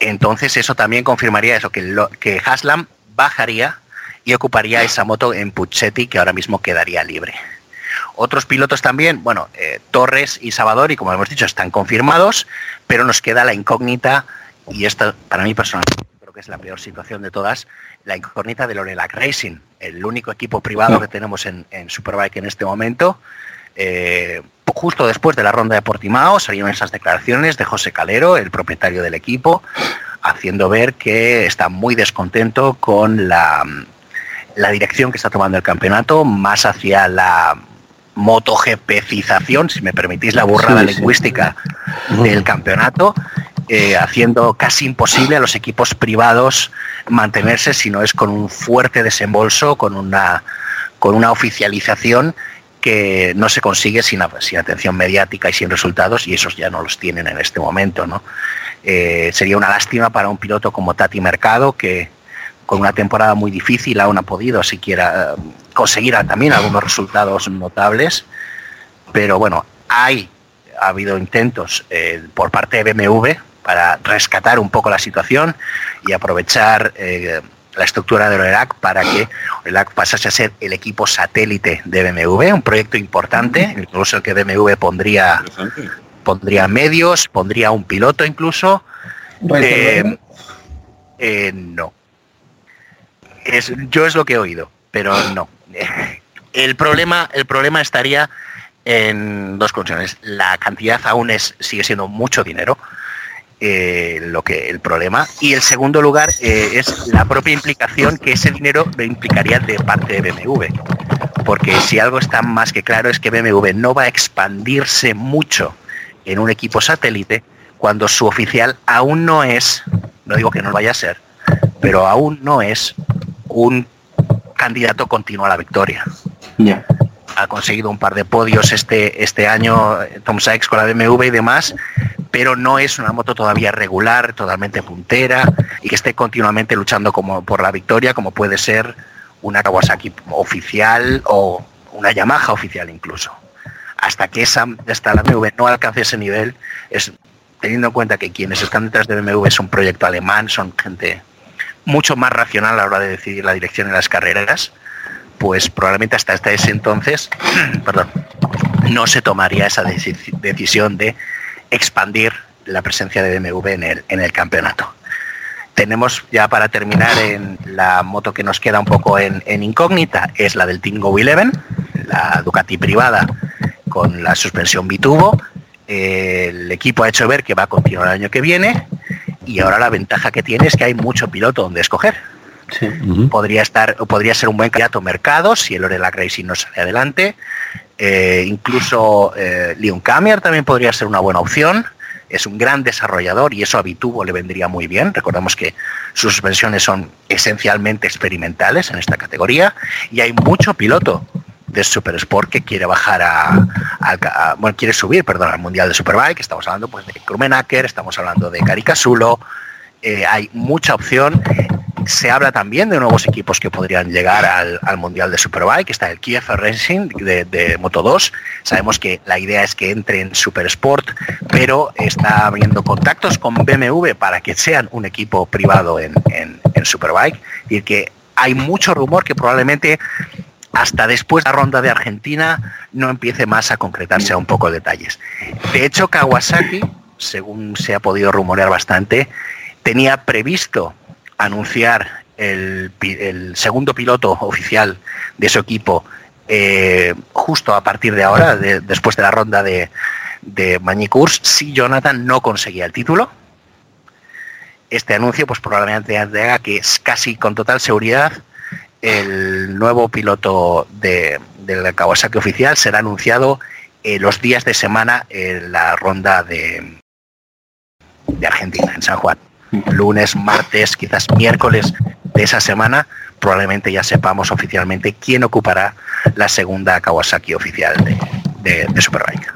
Entonces eso también confirmaría eso, que, lo, que Haslam bajaría y ocuparía esa moto en Puchetti que ahora mismo quedaría libre. Otros pilotos también, bueno, eh, Torres y Salvador, y como hemos dicho, están confirmados, pero nos queda la incógnita, y esta para mí personalmente creo que es la peor situación de todas, la incógnita de Lorelac Racing, el único equipo privado que tenemos en, en Superbike en este momento. Eh, justo después de la ronda de Portimao salieron esas declaraciones de José Calero, el propietario del equipo, haciendo ver que está muy descontento con la, la dirección que está tomando el campeonato, más hacia la motogpcización, si me permitís la burrada sí, lingüística sí. del campeonato, eh, haciendo casi imposible a los equipos privados mantenerse si no es con un fuerte desembolso, con una, con una oficialización que no se consigue sin, sin, atención mediática y sin resultados y esos ya no los tienen en este momento. ¿no? Eh, sería una lástima para un piloto como Tati Mercado que con una temporada muy difícil aún ha podido siquiera uh, conseguir también algunos resultados notables, pero bueno, hay ha habido intentos eh, por parte de BMW para rescatar un poco la situación y aprovechar eh, la estructura de Orelac para que Orelac pasase a ser el equipo satélite de BMW, un proyecto importante, incluso el que BMW pondría, pondría medios, pondría un piloto incluso. Eh, eh, no. Es, yo es lo que he oído, pero no. El problema, el problema estaría en dos condiciones. La cantidad aún es, sigue siendo mucho dinero eh, lo que el problema y el segundo lugar eh, es la propia implicación que ese dinero lo implicaría de parte de BMW porque si algo está más que claro es que BMW no va a expandirse mucho en un equipo satélite cuando su oficial aún no es no digo que no vaya a ser pero aún no es un candidato continuo a la victoria yeah ha conseguido un par de podios este, este año Tom Sykes con la BMW y demás, pero no es una moto todavía regular, totalmente puntera y que esté continuamente luchando como por la victoria, como puede ser una Kawasaki oficial o una Yamaha oficial incluso. Hasta que esa, hasta la BMW no alcance ese nivel, es teniendo en cuenta que quienes están detrás de BMW es un proyecto alemán, son gente mucho más racional a la hora de decidir la dirección en las carreras, pues probablemente hasta, ese entonces, perdón, no se tomaría esa decisión de expandir la presencia de BMW en el, en el campeonato. Tenemos ya para terminar en la moto que nos queda un poco en, incógnita, es la del Tingo 11, la Ducati privada con la suspensión bitubo. El equipo ha hecho ver que va a continuar el año que viene y ahora la ventaja que tiene es que hay mucho piloto donde escoger. Sí. Uh -huh. Podría estar, podría ser un buen candidato mercado si el Orela Racing no sale adelante. Eh, incluso eh, Leon Camier también podría ser una buena opción. Es un gran desarrollador y eso a Bitubo le vendría muy bien. Recordamos que sus suspensiones son esencialmente experimentales en esta categoría y hay mucho piloto de Super Sport que quiere bajar a, a, bueno, quiere subir, perdón, al Mundial de Superbike. Estamos hablando pues de Krumenacker, estamos hablando de Caricasulo. Eh, hay mucha opción se habla también de nuevos equipos que podrían llegar al, al Mundial de Superbike. Está el Kiev Racing de, de, Moto 2. Sabemos que la idea es que entre en Super Sport, pero está habiendo contactos con BMW para que sean un equipo privado en, en, en Superbike. Y que hay mucho rumor que probablemente hasta después de la ronda de Argentina no empiece más a concretarse a un poco detalles. De hecho, Kawasaki, según se ha podido rumorear bastante, tenía previsto anunciar el, segundo piloto oficial de su equipo eh, justo a partir de ahora, de, después de la ronda de, de si Jonathan no conseguía el título. Este anuncio pues probablemente haga que casi con total seguridad el nuevo piloto de, de la Kawasaki oficial será anunciado eh, los días de semana en la ronda de, de Argentina, en San Juan lunes, martes, quizás miércoles de esa semana, probablemente ya sepamos oficialmente quién ocupará la segunda Kawasaki oficial de, de, de Superbike.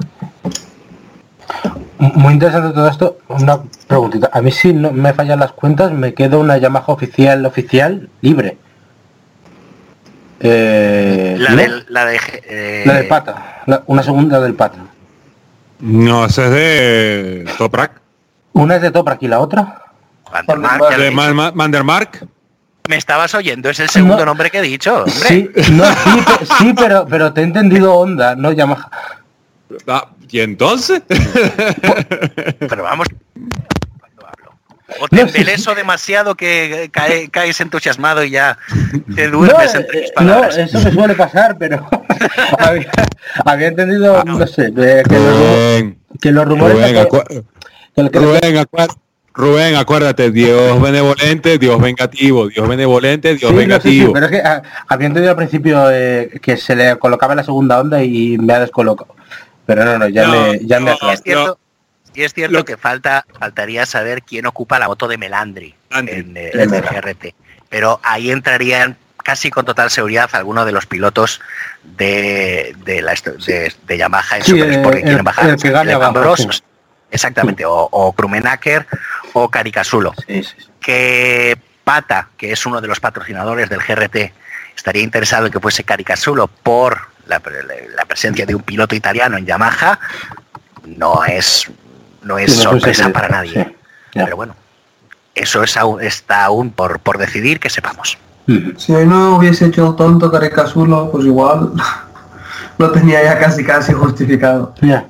Muy interesante todo esto. Una preguntita. A mí si no me fallan las cuentas, me quedo una Yamaha oficial oficial libre. Eh, La ¿no? del, la de, eh, La del pata. la- una segunda del pata. No, ese es de Toprak. Una es de Toprak y la otra. De Vandermark. Me estabas oyendo, es el segundo No. nombre que he dicho. hombre. Sí, no, sí, pe- sí, pero, pero te he entendido Honda, no Yamaha. Ah, ¿Y entonces? Pero vamos. O te No, embeleso demasiado que cae- caes entusiasmado y ya te No, duermes eh, entre mis no, palabras. eso me suele pasar, pero había, había entendido, no sé, de que, los, que los rumores... Rubén, que- acu- que Rubén, acuérdate, Dios benevolente, Dios vengativo, Dios benevolente, Dios Sí, no, sí, sí, vengativo. pero es que ah, había entendido al principio eh, que se le colocaba en la segunda onda y me ha descolocado. Pero no, no, ya No, me, ya me no, Y es cierto, lo- que falta faltaría saber quién ocupa la moto de Melandri en, eh, el verdad. GRT. Pero ahí entrarían casi con total seguridad algunos de los pilotos de, de, la, esto- de, de Yamaha en Sí, Super Sport eh, que quieren bajar. el que gane El abajo, Ambrosos, sí. Exactamente, o, o Krumenacker o Caricasulo. Sí, sí, sí. que Pata, que es uno de los patrocinadores del GRT, estaría interesado en que fuese Caricasulo por la, la presencia de un piloto italiano en Yamaha, no es, no es no sorpresa para nadie. sí. Pero bueno, eso es aún- está aún por, por decidir que sepamos. Si hoy no hubiese hecho el tonto Carecasulo, pues igual lo tenía ya casi casi justificado. Ya.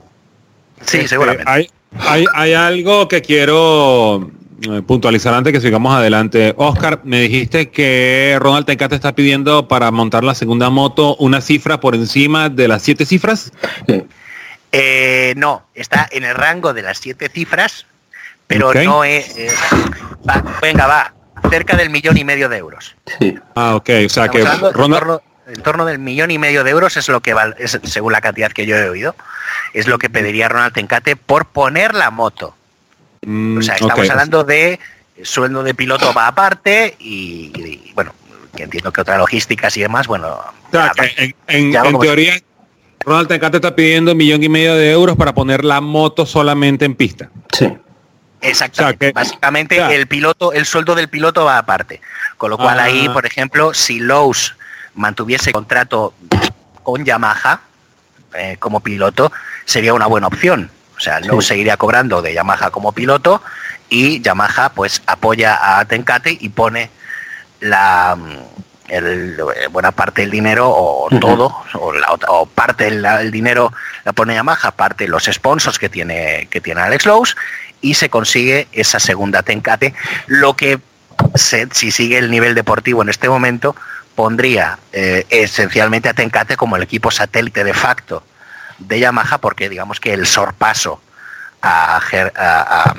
Sí, Este, seguramente. Hay, hay, hay algo que quiero eh, puntualizar antes que sigamos adelante. Oscar, me dijiste que Ronald Tencate está pidiendo para montar la segunda moto una cifra por encima de las siete cifras. Sí. Eh, no, está en el rango de las siete cifras, pero no es... va, venga, va, cerca del millón y medio de euros. Sí. Ah, ok. O sea que hablando en torno, en torno del millón y medio de euros es lo que es, según la cantidad que yo he oído, es lo que pediría Ronald Tencate por poner la moto. Mm, O sea, estamos hablando de sueldo de piloto va aparte y, y, bueno, que entiendo que otras logísticas y demás, bueno, O sea, en, teoría, Ronald Tencate está pidiendo un millón y medio de euros para poner la moto solamente en pista. Sí. Exactamente. O sea, que- Básicamente ya. el piloto, el sueldo del piloto va aparte. Con lo cual Ah. ahí, por ejemplo, si Lowe's mantuviese contrato con Yamaha eh, como piloto, sería una buena opción. O sea, Lowe's Sí. seguiría cobrando de Yamaha como piloto y Yamaha pues apoya a Tenkate y pone la el- eh, buena parte del dinero o todo o, la o parte del el dinero la pone Yamaha parte los sponsors que tiene que tiene Alex Lowe's y se consigue esa segunda Tenkate. Lo que se- si sigue el nivel deportivo en este momento pondría eh, esencialmente a Tenkate como el equipo satélite de facto de Yamaha porque digamos que el sorpaso a, G- a- a-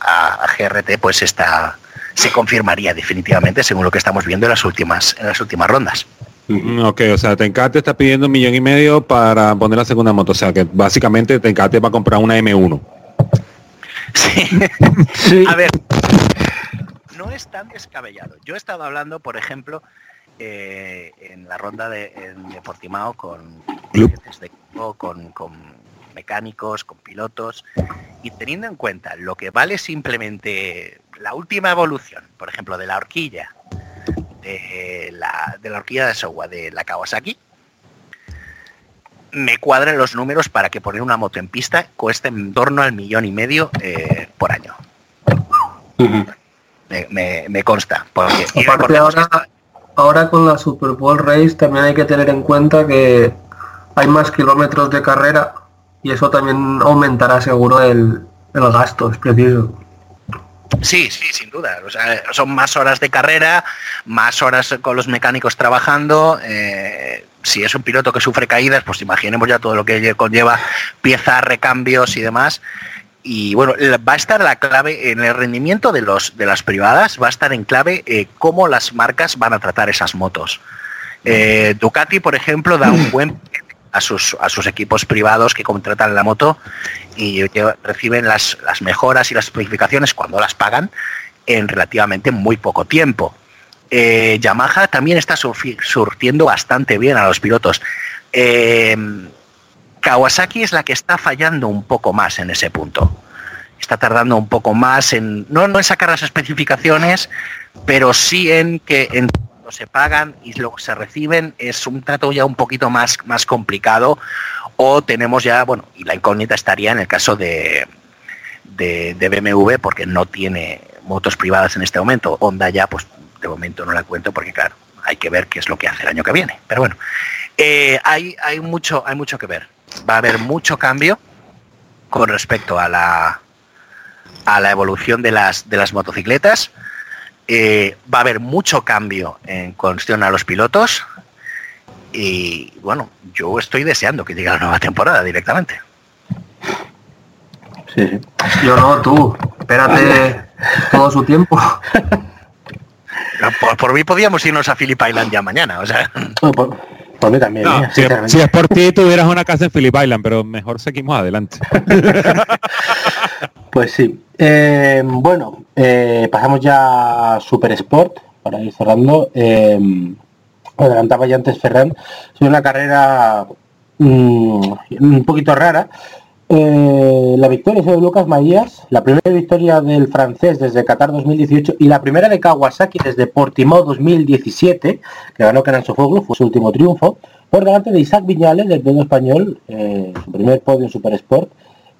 a- a GRT pues está se confirmaría definitivamente según lo que estamos viendo en las últimas en las últimas rondas. Ok, o sea, Tencate está pidiendo un millón y medio para poner la segunda moto. O sea, que básicamente Tencate va a comprar una M1. Sí. Sí. A ver, no es tan descabellado. Yo he estado hablando, por ejemplo, eh, en la ronda de, Portimao con de equipo, con, con mecánicos, con pilotos, y teniendo en cuenta lo que vale simplemente la última evolución, por ejemplo, de la horquilla, de la, de la horquilla de Showa de la Kawasaki, me cuadran los números para que poner una moto en pista cueste en torno al millón y medio eh, por año. Me, me- me consta. Porque, Aparte ahora, que- ahora con la Super Bowl Race también hay que tener en cuenta que hay más kilómetros de carrera y eso también aumentará seguro el, el gasto, es preciso. Sí, sí, sin duda. O sea, son más horas de carrera, más horas con los mecánicos trabajando. eh, si es un piloto que sufre caídas, pues imaginemos ya todo lo que conlleva piezas, recambios y demás. Y bueno, va a estar la clave en el rendimiento de los de las privadas, va a estar en clave eh, cómo las marcas van a tratar esas motos. Eh, Ducati, por ejemplo, da un buen a sus, a sus equipos privados que contratan la moto y que reciben las, las mejoras y las especificaciones cuando las pagan en relativamente muy poco tiempo. Eh, Yamaha también está surtiendo bastante bien a los pilotos. Eh, Kawasaki es la que está fallando un poco más en ese punto. Está tardando un poco más en, no, no en sacar las especificaciones, pero sí en que en cuando se pagan y luego se reciben es un trato ya un poquito más, más complicado o tenemos ya, bueno, y la incógnita estaría en el caso de, de, BMW porque no tiene motos privadas en este momento. Honda ya, pues de momento no la cuento porque claro, hay que ver qué es lo que hace el año que viene. Pero bueno, eh, hay, hay, mucho, hay mucho que ver. Va a haber mucho cambio con respecto a la, a la evolución de las, de las motocicletas. Eh, va a haber mucho cambio en cuestión a los pilotos. Y bueno, yo estoy deseando que llegue la nueva temporada directamente. Sí, sí. Yo no, tú. Espérate todo su tiempo. Por, por, mí podíamos irnos a Phillip Island ya mañana, o sea. Por, por, por mí también. No, ¿eh? si, es por ti, tuvieras una casa en Phillip Island, pero mejor seguimos adelante. Pues sí. Eh, bueno, eh, pasamos ya a Super Sport, para ir cerrando. Adelantaba ya antes Ferran. Es una carrera mm, un poquito rara. Eh, la victoria es de Lucas Maías, la primera victoria del francés desde Qatar 2018 y la primera de Kawasaki desde Portimao 2017, que ganó Canal Sofoglu, fue su último triunfo, por delante de Isaac Viñales, del pedo español, eh, su primer podio en Super Sport.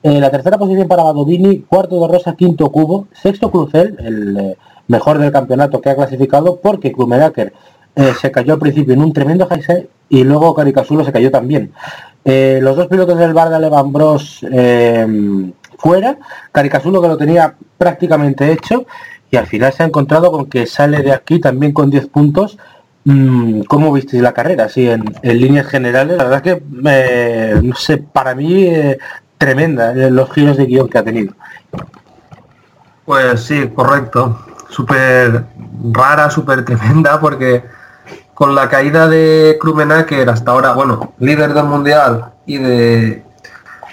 Eh, la tercera posición para Badovini, cuarto de Rosa, quinto Cubo, sexto Crucel, el eh, mejor del campeonato que ha clasificado, porque Klumenaker eh, se cayó al principio en un tremendo high y luego Caricasulo se cayó también. Eh, los dos pilotos del bar de Alevan Bros eh, fuera, Caricasulo que lo tenía prácticamente hecho y al final se ha encontrado con que sale de aquí también con 10 puntos. Mm, ¿Cómo visteis la carrera? Así en, líneas generales, la verdad que, eh, no sé, para mí eh, tremenda los giros de guion que ha tenido. Pues sí, correcto. Súper rara, súper tremenda, porque con la caída de Krumenacker hasta ahora, bueno, líder del mundial y de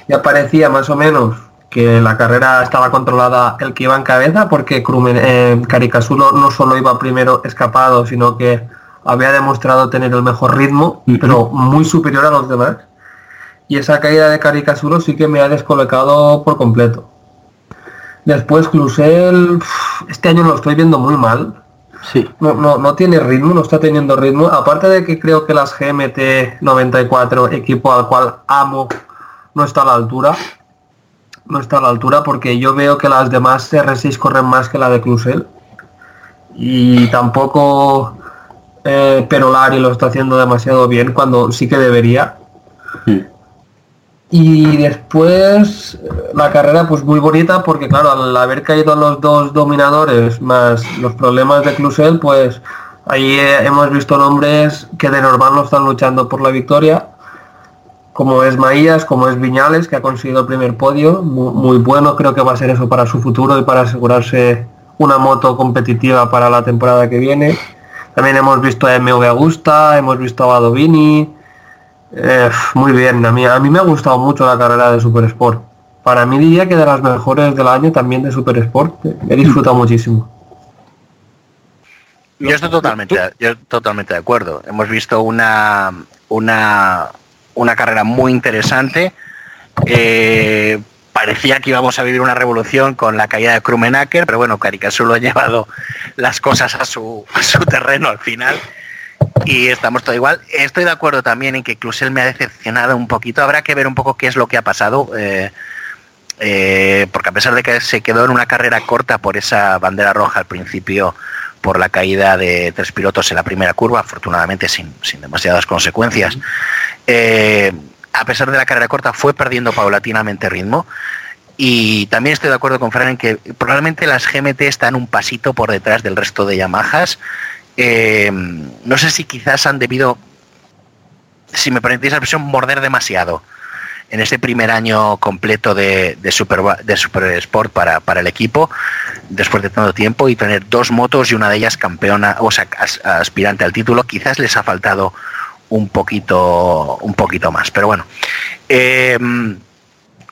ya parecía más o menos que la carrera estaba controlada el que iba en cabeza porque Krumen, eh, Caricasulo no solo iba primero escapado, sino que había demostrado tener el mejor ritmo, pero muy superior a los demás. Y esa caída de Caricasulo sí que me ha descolocado por completo. Después Clusel, este año lo estoy viendo muy mal. Sí, No, no, no tiene ritmo, no está teniendo ritmo. Aparte de que creo que las GMT 94, equipo al cual amo, no está a la altura. No está a la altura porque yo veo que las demás R6 corren más que la de Clusel. Y tampoco eh, Perolari lo está haciendo demasiado bien cuando sí que debería. Y después eh, la carrera pues muy bonita porque claro, al haber caído los dos dominadores más los problemas de Clusel, pues ahí eh, hemos visto nombres que de normal no están luchando por la victoria, como es Maías, como es Viñales, que ha conseguido el primer podio, muy, muy bueno, creo que va a ser eso para su futuro y para asegurarse una moto competitiva para la temporada que viene. También hemos visto a MV Augusta, hemos visto a Badovini, muy bien, a mí, a mí me ha gustado mucho la carrera de Super Sport. Para mí diría que de las mejores del año también de Super Sport. eh, He disfrutado muchísimo. Yo estoy totalmente, yo totalmente de acuerdo. Hemos visto una, una, una carrera muy interesante. Eh, parecía que íbamos a vivir una revolución con la caída de Krumenacker, pero bueno, Caricasulo ha llevado las cosas a su, a su terreno al final. Y estamos todo igual. Estoy de acuerdo también en que Clusel me ha decepcionado un poquito. Habrá que ver un poco qué es lo que ha pasado. eh, eh, porque a pesar de que se quedó en una carrera corta por esa bandera roja al principio, por la caída de tres pilotos en la primera curva, afortunadamente sin, sin demasiadas consecuencias, eh, a pesar de la carrera corta fue perdiendo paulatinamente ritmo. Y también estoy de acuerdo con Fran en que probablemente las GMT están un pasito por detrás del resto de Yamahas. Eh, no sé si quizás han debido, si me permitís la expresión, morder demasiado en ese primer año completo de, de, Super, de Super Sport para, para, el equipo, después de tanto tiempo, y tener dos motos y una de ellas campeona, o sea, as, aspirante al título, quizás les ha faltado un poquito, un poquito más. Pero bueno. Eh,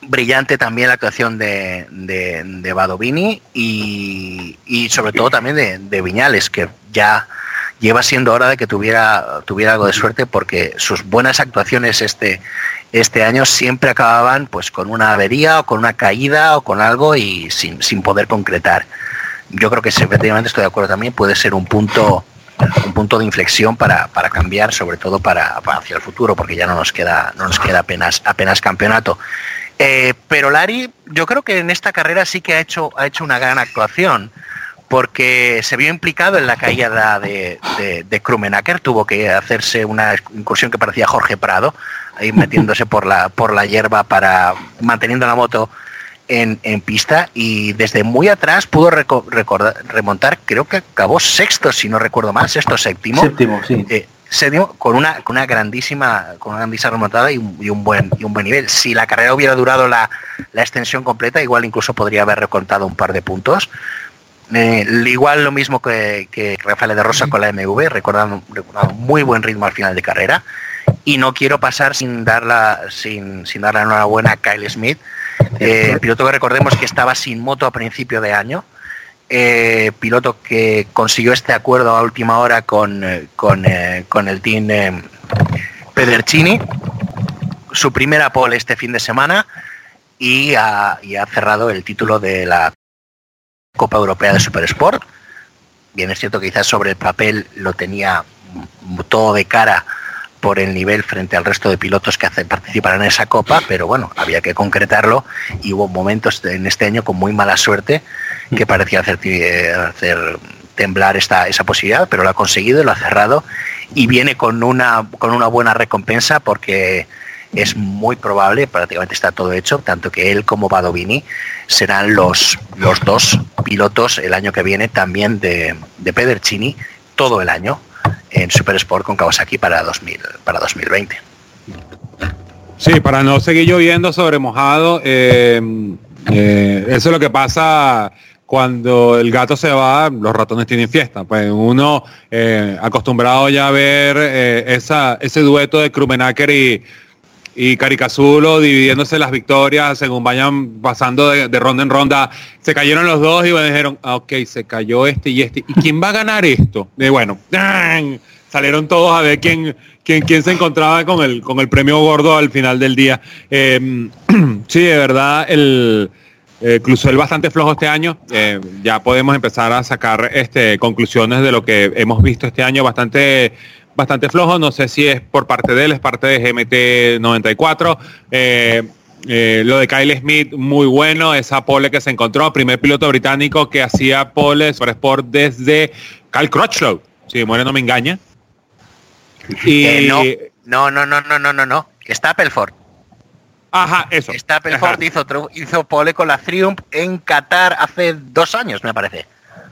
brillante también la actuación de, de, Badovini y, y, sobre todo también de, Viñales, que ya lleva siendo hora de que tuviera, tuviera algo de suerte porque sus buenas actuaciones este, este año siempre acababan pues con una avería o con una caída o con algo y sin, sin poder concretar. Yo creo que efectivamente estoy de acuerdo también, puede ser un punto un punto de inflexión para, para cambiar, sobre todo para, hacia el futuro, porque ya no nos queda, no nos queda apenas, apenas campeonato. Eh, pero Lari, yo creo que en esta carrera sí que ha hecho, ha hecho una gran actuación, porque se vio implicado en la caída de, de, de Krumenacker, tuvo que hacerse una incursión que parecía Jorge Prado, ahí metiéndose por la, por la hierba para manteniendo la moto en, en, pista y desde muy atrás pudo recordar, remontar, creo que acabó sexto, si no recuerdo mal, sexto séptimo. Séptimo, sí. Eh, séptimo con una, con una grandísima, con una grandísima remontada y un, y un, buen, y un buen nivel. Si la carrera hubiera durado la, la extensión completa, igual incluso podría haber recontado un par de puntos. Eh, igual lo mismo que, que, Rafael de Rosa con la MV, recordando, recordando muy buen ritmo al final de carrera. Y no quiero pasar sin darla, sin, sin dar la enhorabuena a Kyle Smith, eh, piloto que recordemos que estaba sin moto a principio de año, eh, piloto que consiguió este acuerdo a última hora con, con, eh, con el team eh, Pedercini, su primera pole este fin de semana y ha, y ha, cerrado el título de la Copa Europea de Supersport. Bien, es cierto que quizás sobre el papel lo tenía todo de cara por el nivel frente al resto de pilotos que hacen, participan en esa copa, pero bueno, había que concretarlo y hubo momentos en este año con muy mala suerte que parecía hacer, hacer temblar esta, esa posibilidad, pero lo ha conseguido, lo ha cerrado y viene con una, con una buena recompensa porque es muy probable, prácticamente está todo hecho, tanto que él como Badovini serán los, los dos pilotos el año que viene también de, de Pedercini todo el año en Super Sport con Kawasaki para, 2000, para 2020. Sí, para no seguir lloviendo sobre mojado, eh, eh, eso es lo que pasa cuando el gato se va, los ratones tienen fiesta. Pues uno eh, acostumbrado ya a ver esa, ese dueto de Krumenacker y, y Caricazulo dividiéndose las victorias según vayan pasando de, ronda en ronda. Se cayeron los dos y bueno, dijeron, ah, ok, se cayó este y este. ¿Y quién va a ganar esto? Y bueno, salieron todos a ver quién, quién, quién se encontraba con el, con el premio gordo al final del día. Eh, sí, de verdad, el eh, Clusel bastante flojo este año. Eh, ya podemos empezar a sacar este, conclusiones de lo que hemos visto este año bastante bastante flojo. No sé si es por parte de él, es parte de GMT 94. Eh, eh, lo de Kyle Smith, muy bueno. Esa pole que se encontró, primer piloto británico que hacía pole sobre Sport desde Cal Crutchlow. Si muere no me engaña. Y... Eh, no, no, no, no, no, no, no. Está Pelford. Ajá, eso. Está Pelford hizo, hizo pole con la Triumph en Qatar hace dos años, me parece.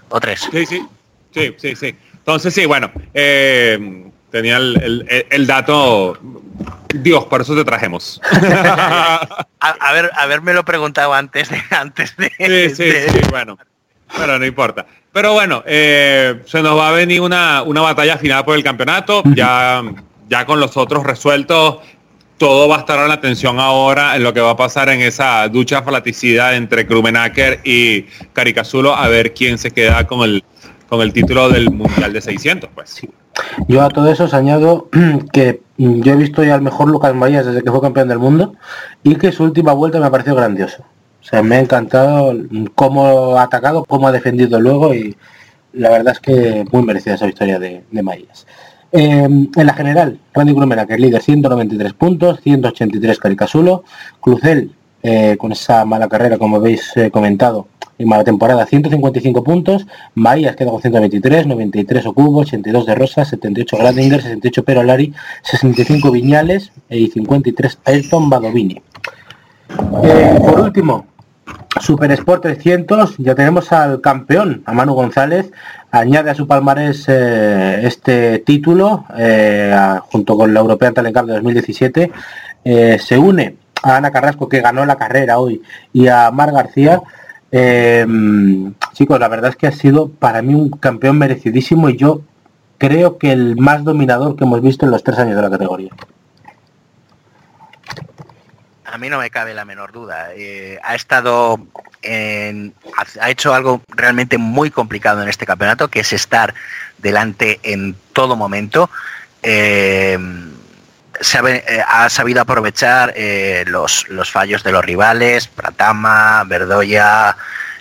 O tres. Sí, sí. Sí, sí, sí. Entonces, sí, bueno, eh, tenía el, el, el, dato. Dios, por eso te trajemos. a, a, ver, haberme lo preguntado antes de antes de. Sí, sí, de... sí, bueno. Pero no importa. Pero bueno, eh, se nos va a venir una, una batalla final por el campeonato. Ya, ya con los otros resueltos, todo va a estar a la atención ahora en lo que va a pasar en esa ducha flaticida entre Krumenacker y Caricazulo, a ver quién se queda con el, con el título del Mundial de 600. Pues. Yo a todo eso os añado que yo he visto ya al mejor Lucas Mayas desde que fue campeón del mundo y que su última vuelta me ha parecido grandioso. O sea, me ha encantado cómo ha atacado, cómo ha defendido luego y la verdad es que muy merecida esa victoria de, de Mayas. Eh, en la general, Randy Grumera, que es líder, 193 puntos, 183 Caricasulo, Crucel, eh, con esa mala carrera, como habéis eh, comentado, en mala temporada, 155 puntos, Mayas queda con 123, 93 Ocubo, 82 de Rosa, 78 Grandinger, 68 Perolari, 65 Viñales y 53 Ayrton Badovini. Eh, por último, Super Sport 300, ya tenemos al campeón, a Manu González, añade a su palmarés eh, este título, eh, junto con la European Talent Cup de 2017, eh, se une a Ana Carrasco, que ganó la carrera hoy, y a Mar García. chicos, la verdad es que ha sido para mí un campeón merecidísimo y yo creo que el más dominador que hemos visto en los tres años de la categoría a mí no me cabe la menor duda. Eh, ha estado en, ha hecho algo realmente muy complicado en este campeonato, que es estar delante en todo momento. Eh, se ha, sabido aprovechar los, los, fallos de los rivales, Pratama, Verdoya,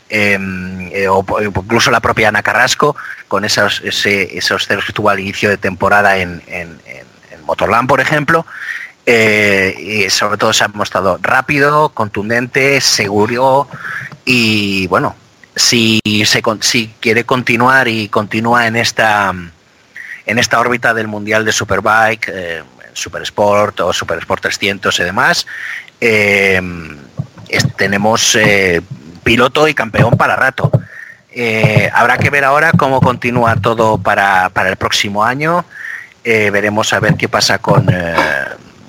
em, o incluso la propia Ana Carrasco, con esos, esos ceros que tuvo al inicio de temporada en, en, Motorland, por ejemplo, eh, y sobre todo se ha mostrado rápido, contundente, seguro y bueno, si, se, si quiere continuar y continúa en esta, en esta órbita del Mundial de Superbike, eh, Super Sport o Super Sport 300 y demás, eh, tenemos piloto y campeón para rato. habrá que ver ahora cómo continúa todo para, para el próximo año. veremos a ver qué pasa con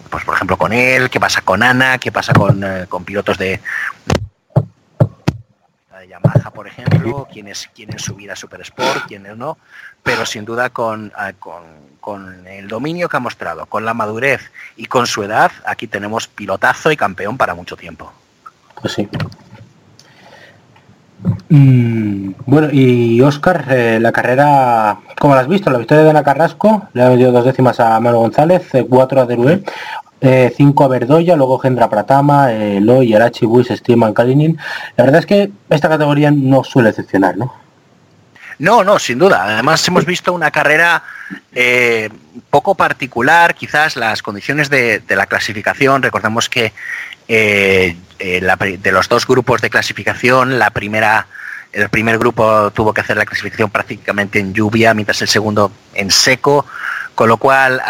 pues por ejemplo con él, qué pasa con Ana, qué pasa con, eh, pilotos de Yamaha, por ejemplo, quienes quieren subir a Super Sport, quienes no, pero sin duda ah, con, con, el dominio que ha mostrado, con la madurez y con su edad, aquí tenemos pilotazo y campeón para mucho tiempo. Pues sí. Mm, bueno, y Oscar, eh, la carrera, ¿cómo la has visto? La victoria de Ana Carrasco, le ha metido dos décimas a Manu González, eh, cuatro a Derué, eh, cinco a Verdoya, luego Gendra Pratama, eh, Loy, Arachi, Buis, Steeman, Kalinin. La verdad es que esta categoría no suele decepcionar, ¿no? No, no, sin duda. Además hemos visto una carrera poco particular, quizás las condiciones de, la clasificación. Recordamos que de los dos grupos de clasificación, la primera el primer grupo tuvo que hacer la clasificación prácticamente en lluvia, mientras el segundo en seco, con lo cual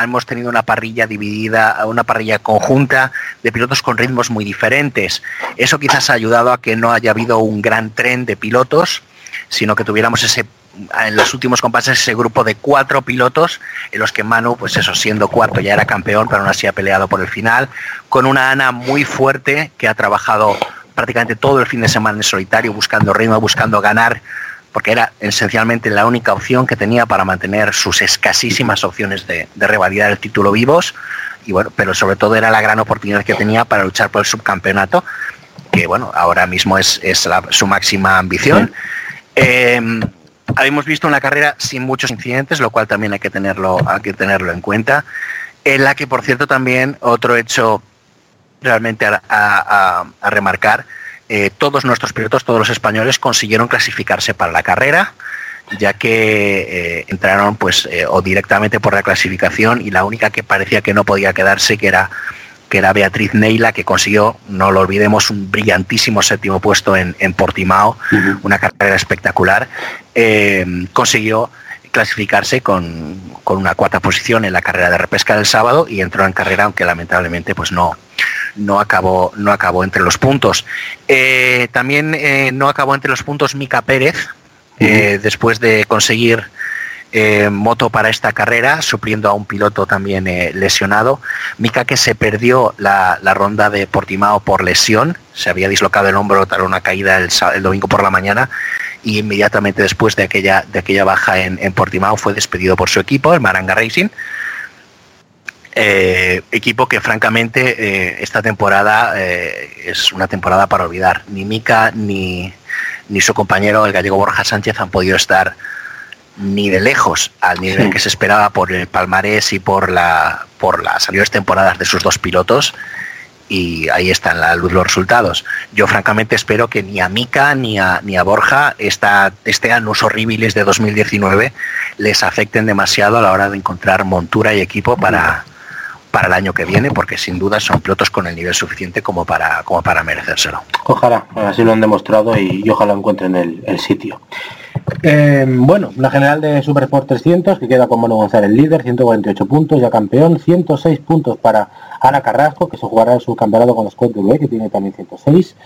hemos tenido una parrilla dividida, una parrilla conjunta de pilotos con ritmos muy diferentes. Eso quizás ha ayudado a que no haya habido un gran tren de pilotos, sino que tuviéramos ese en los últimos compases ese grupo de cuatro pilotos en los que Manu, pues eso, siendo cuarto ya era campeón, pero aún así ha peleado por el final, con una Ana muy fuerte que ha trabajado prácticamente todo el fin de semana en solitario, buscando ritmo, buscando ganar, porque era esencialmente la única opción que tenía para mantener sus escasísimas opciones de, revalidar el título vivos. Y bueno, pero sobre todo era la gran oportunidad que tenía para luchar por el subcampeonato, que bueno, ahora mismo es, su máxima ambición. Eh, habíamos visto una carrera sin muchos incidentes, lo cual también hay que tenerlo, hay que tenerlo en cuenta. En la que, por cierto, también otro hecho realmente a, remarcar, eh, todos nuestros pilotos, todos los españoles consiguieron clasificarse para la carrera, ya que eh, entraron pues eh, o directamente por la clasificación y la única que parecía que no podía quedarse, que era que era Beatriz Neila, que consiguió, no lo olvidemos, un brillantísimo séptimo puesto en, Portimao, una carrera espectacular, consiguió clasificarse con, con, una cuarta posición en la carrera de repesca del sábado y entró en carrera, aunque lamentablemente pues no, no acabó, no acabó entre los puntos. Eh, también eh, no acabó entre los puntos Mica Pérez, eh, después de conseguir moto para esta carrera, supliendo a un piloto también lesionado. Mica que se perdió la, ronda de Portimao por lesión, se había dislocado el hombro tras una caída el, domingo por la mañana y inmediatamente después de aquella, de aquella baja en, en Portimao fue despedido por su equipo, el Maranga Racing. Eh, equipo que francamente eh, esta temporada eh, es una temporada para olvidar. Ni Mica ni, ni su compañero, el gallego Borja Sánchez, han podido estar ni de lejos al nivel que se esperaba por el palmarés y por, la, por las anteriores temporadas de sus dos pilotos. Y ahí están la luz los resultados. Yo francamente espero que ni a Mica ni a, ni a Borja esta, este años horribles de 2019 les afecten demasiado a la hora de encontrar montura y equipo para, para el año que viene, porque sin duda son pilotos con el nivel suficiente como para, como para merecérselo. Ojalá, así lo han demostrado y, ojalá encuentren el, sitio. Eh, bueno, la general de Super Sport 300, que queda con Mono González el líder, 148 puntos, ya campeón, 106 puntos para Ana Carrasco, que se jugará su campeonato con Scott B, que tiene también 106.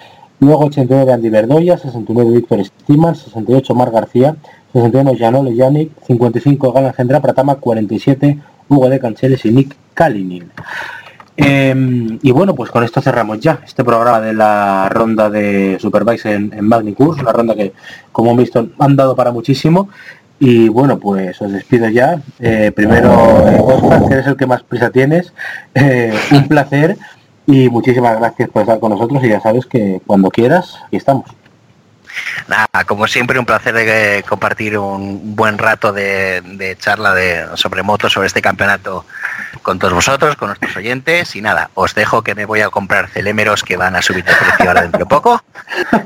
Luego 89 Andy Verdoya, 69 Víctor Stiman, 68 Mar García, 61 Janole Yannick, 55 Gala Gendra Pratama, 47 Hugo de Cancheles y Nick Kalinin. Em, y bueno, pues con esto cerramos ya este programa de la ronda de Supervise en, en Magnicurs, la ronda que, como han visto, han dado para muchísimo. Y bueno, pues os despido ya. Eh, primero, eh, que eres el que más prisa tienes. Eh, un placer y muchísimas gracias por estar con nosotros y ya sabes que cuando quieras, aquí estamos. Nada, como siempre, un placer de eh, compartir un buen rato de, charla de, sobre motos, sobre este campeonato con todos vosotros, con nuestros oyentes y nada, os dejo que me voy a comprar celémeros que van a subir de precio ahora dentro de poco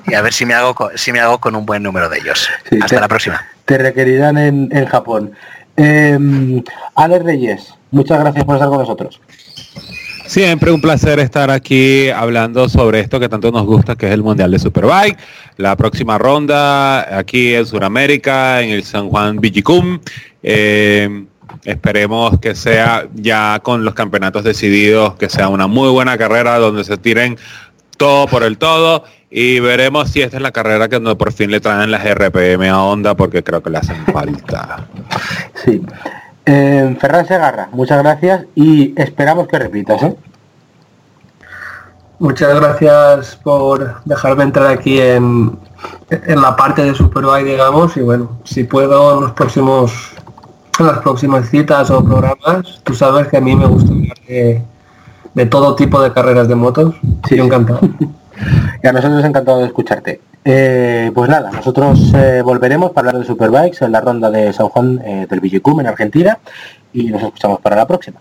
y a ver si me hago con, si me hago con un buen número de ellos. Hasta la próxima. Te requerirán en, en Japón. Eh, Alex Reyes, muchas gracias por estar con nosotros. Siempre un placer estar aquí hablando sobre esto que tanto nos gusta, que es el Mundial de Superbike. La próxima ronda aquí en Sudamérica, en el San Juan Villicum. Eh, esperemos que sea ya con los campeonatos decididos, que sea una muy buena carrera donde se tiren todo por el todo y veremos si esta es la carrera que por fin le traen las RPM a Honda porque creo que le hacen falta. Sí. Eh, Ferran Segarra, muchas gracias y esperamos que repitas. ¿eh? Muchas gracias por dejarme entrar aquí en, en la parte de Superbike, digamos, y bueno, si puedo en los próximos en las próximas citas o programas, tú sabes que a mí me gusta hablar de, de todo tipo de carreras de motos. Sí, encantado. y a nosotros encantado de escucharte. Eh, pues nada, nosotros eh, volveremos para hablar de Superbikes en la ronda de San Juan eh, del Villicum en Argentina y nos escuchamos para la próxima.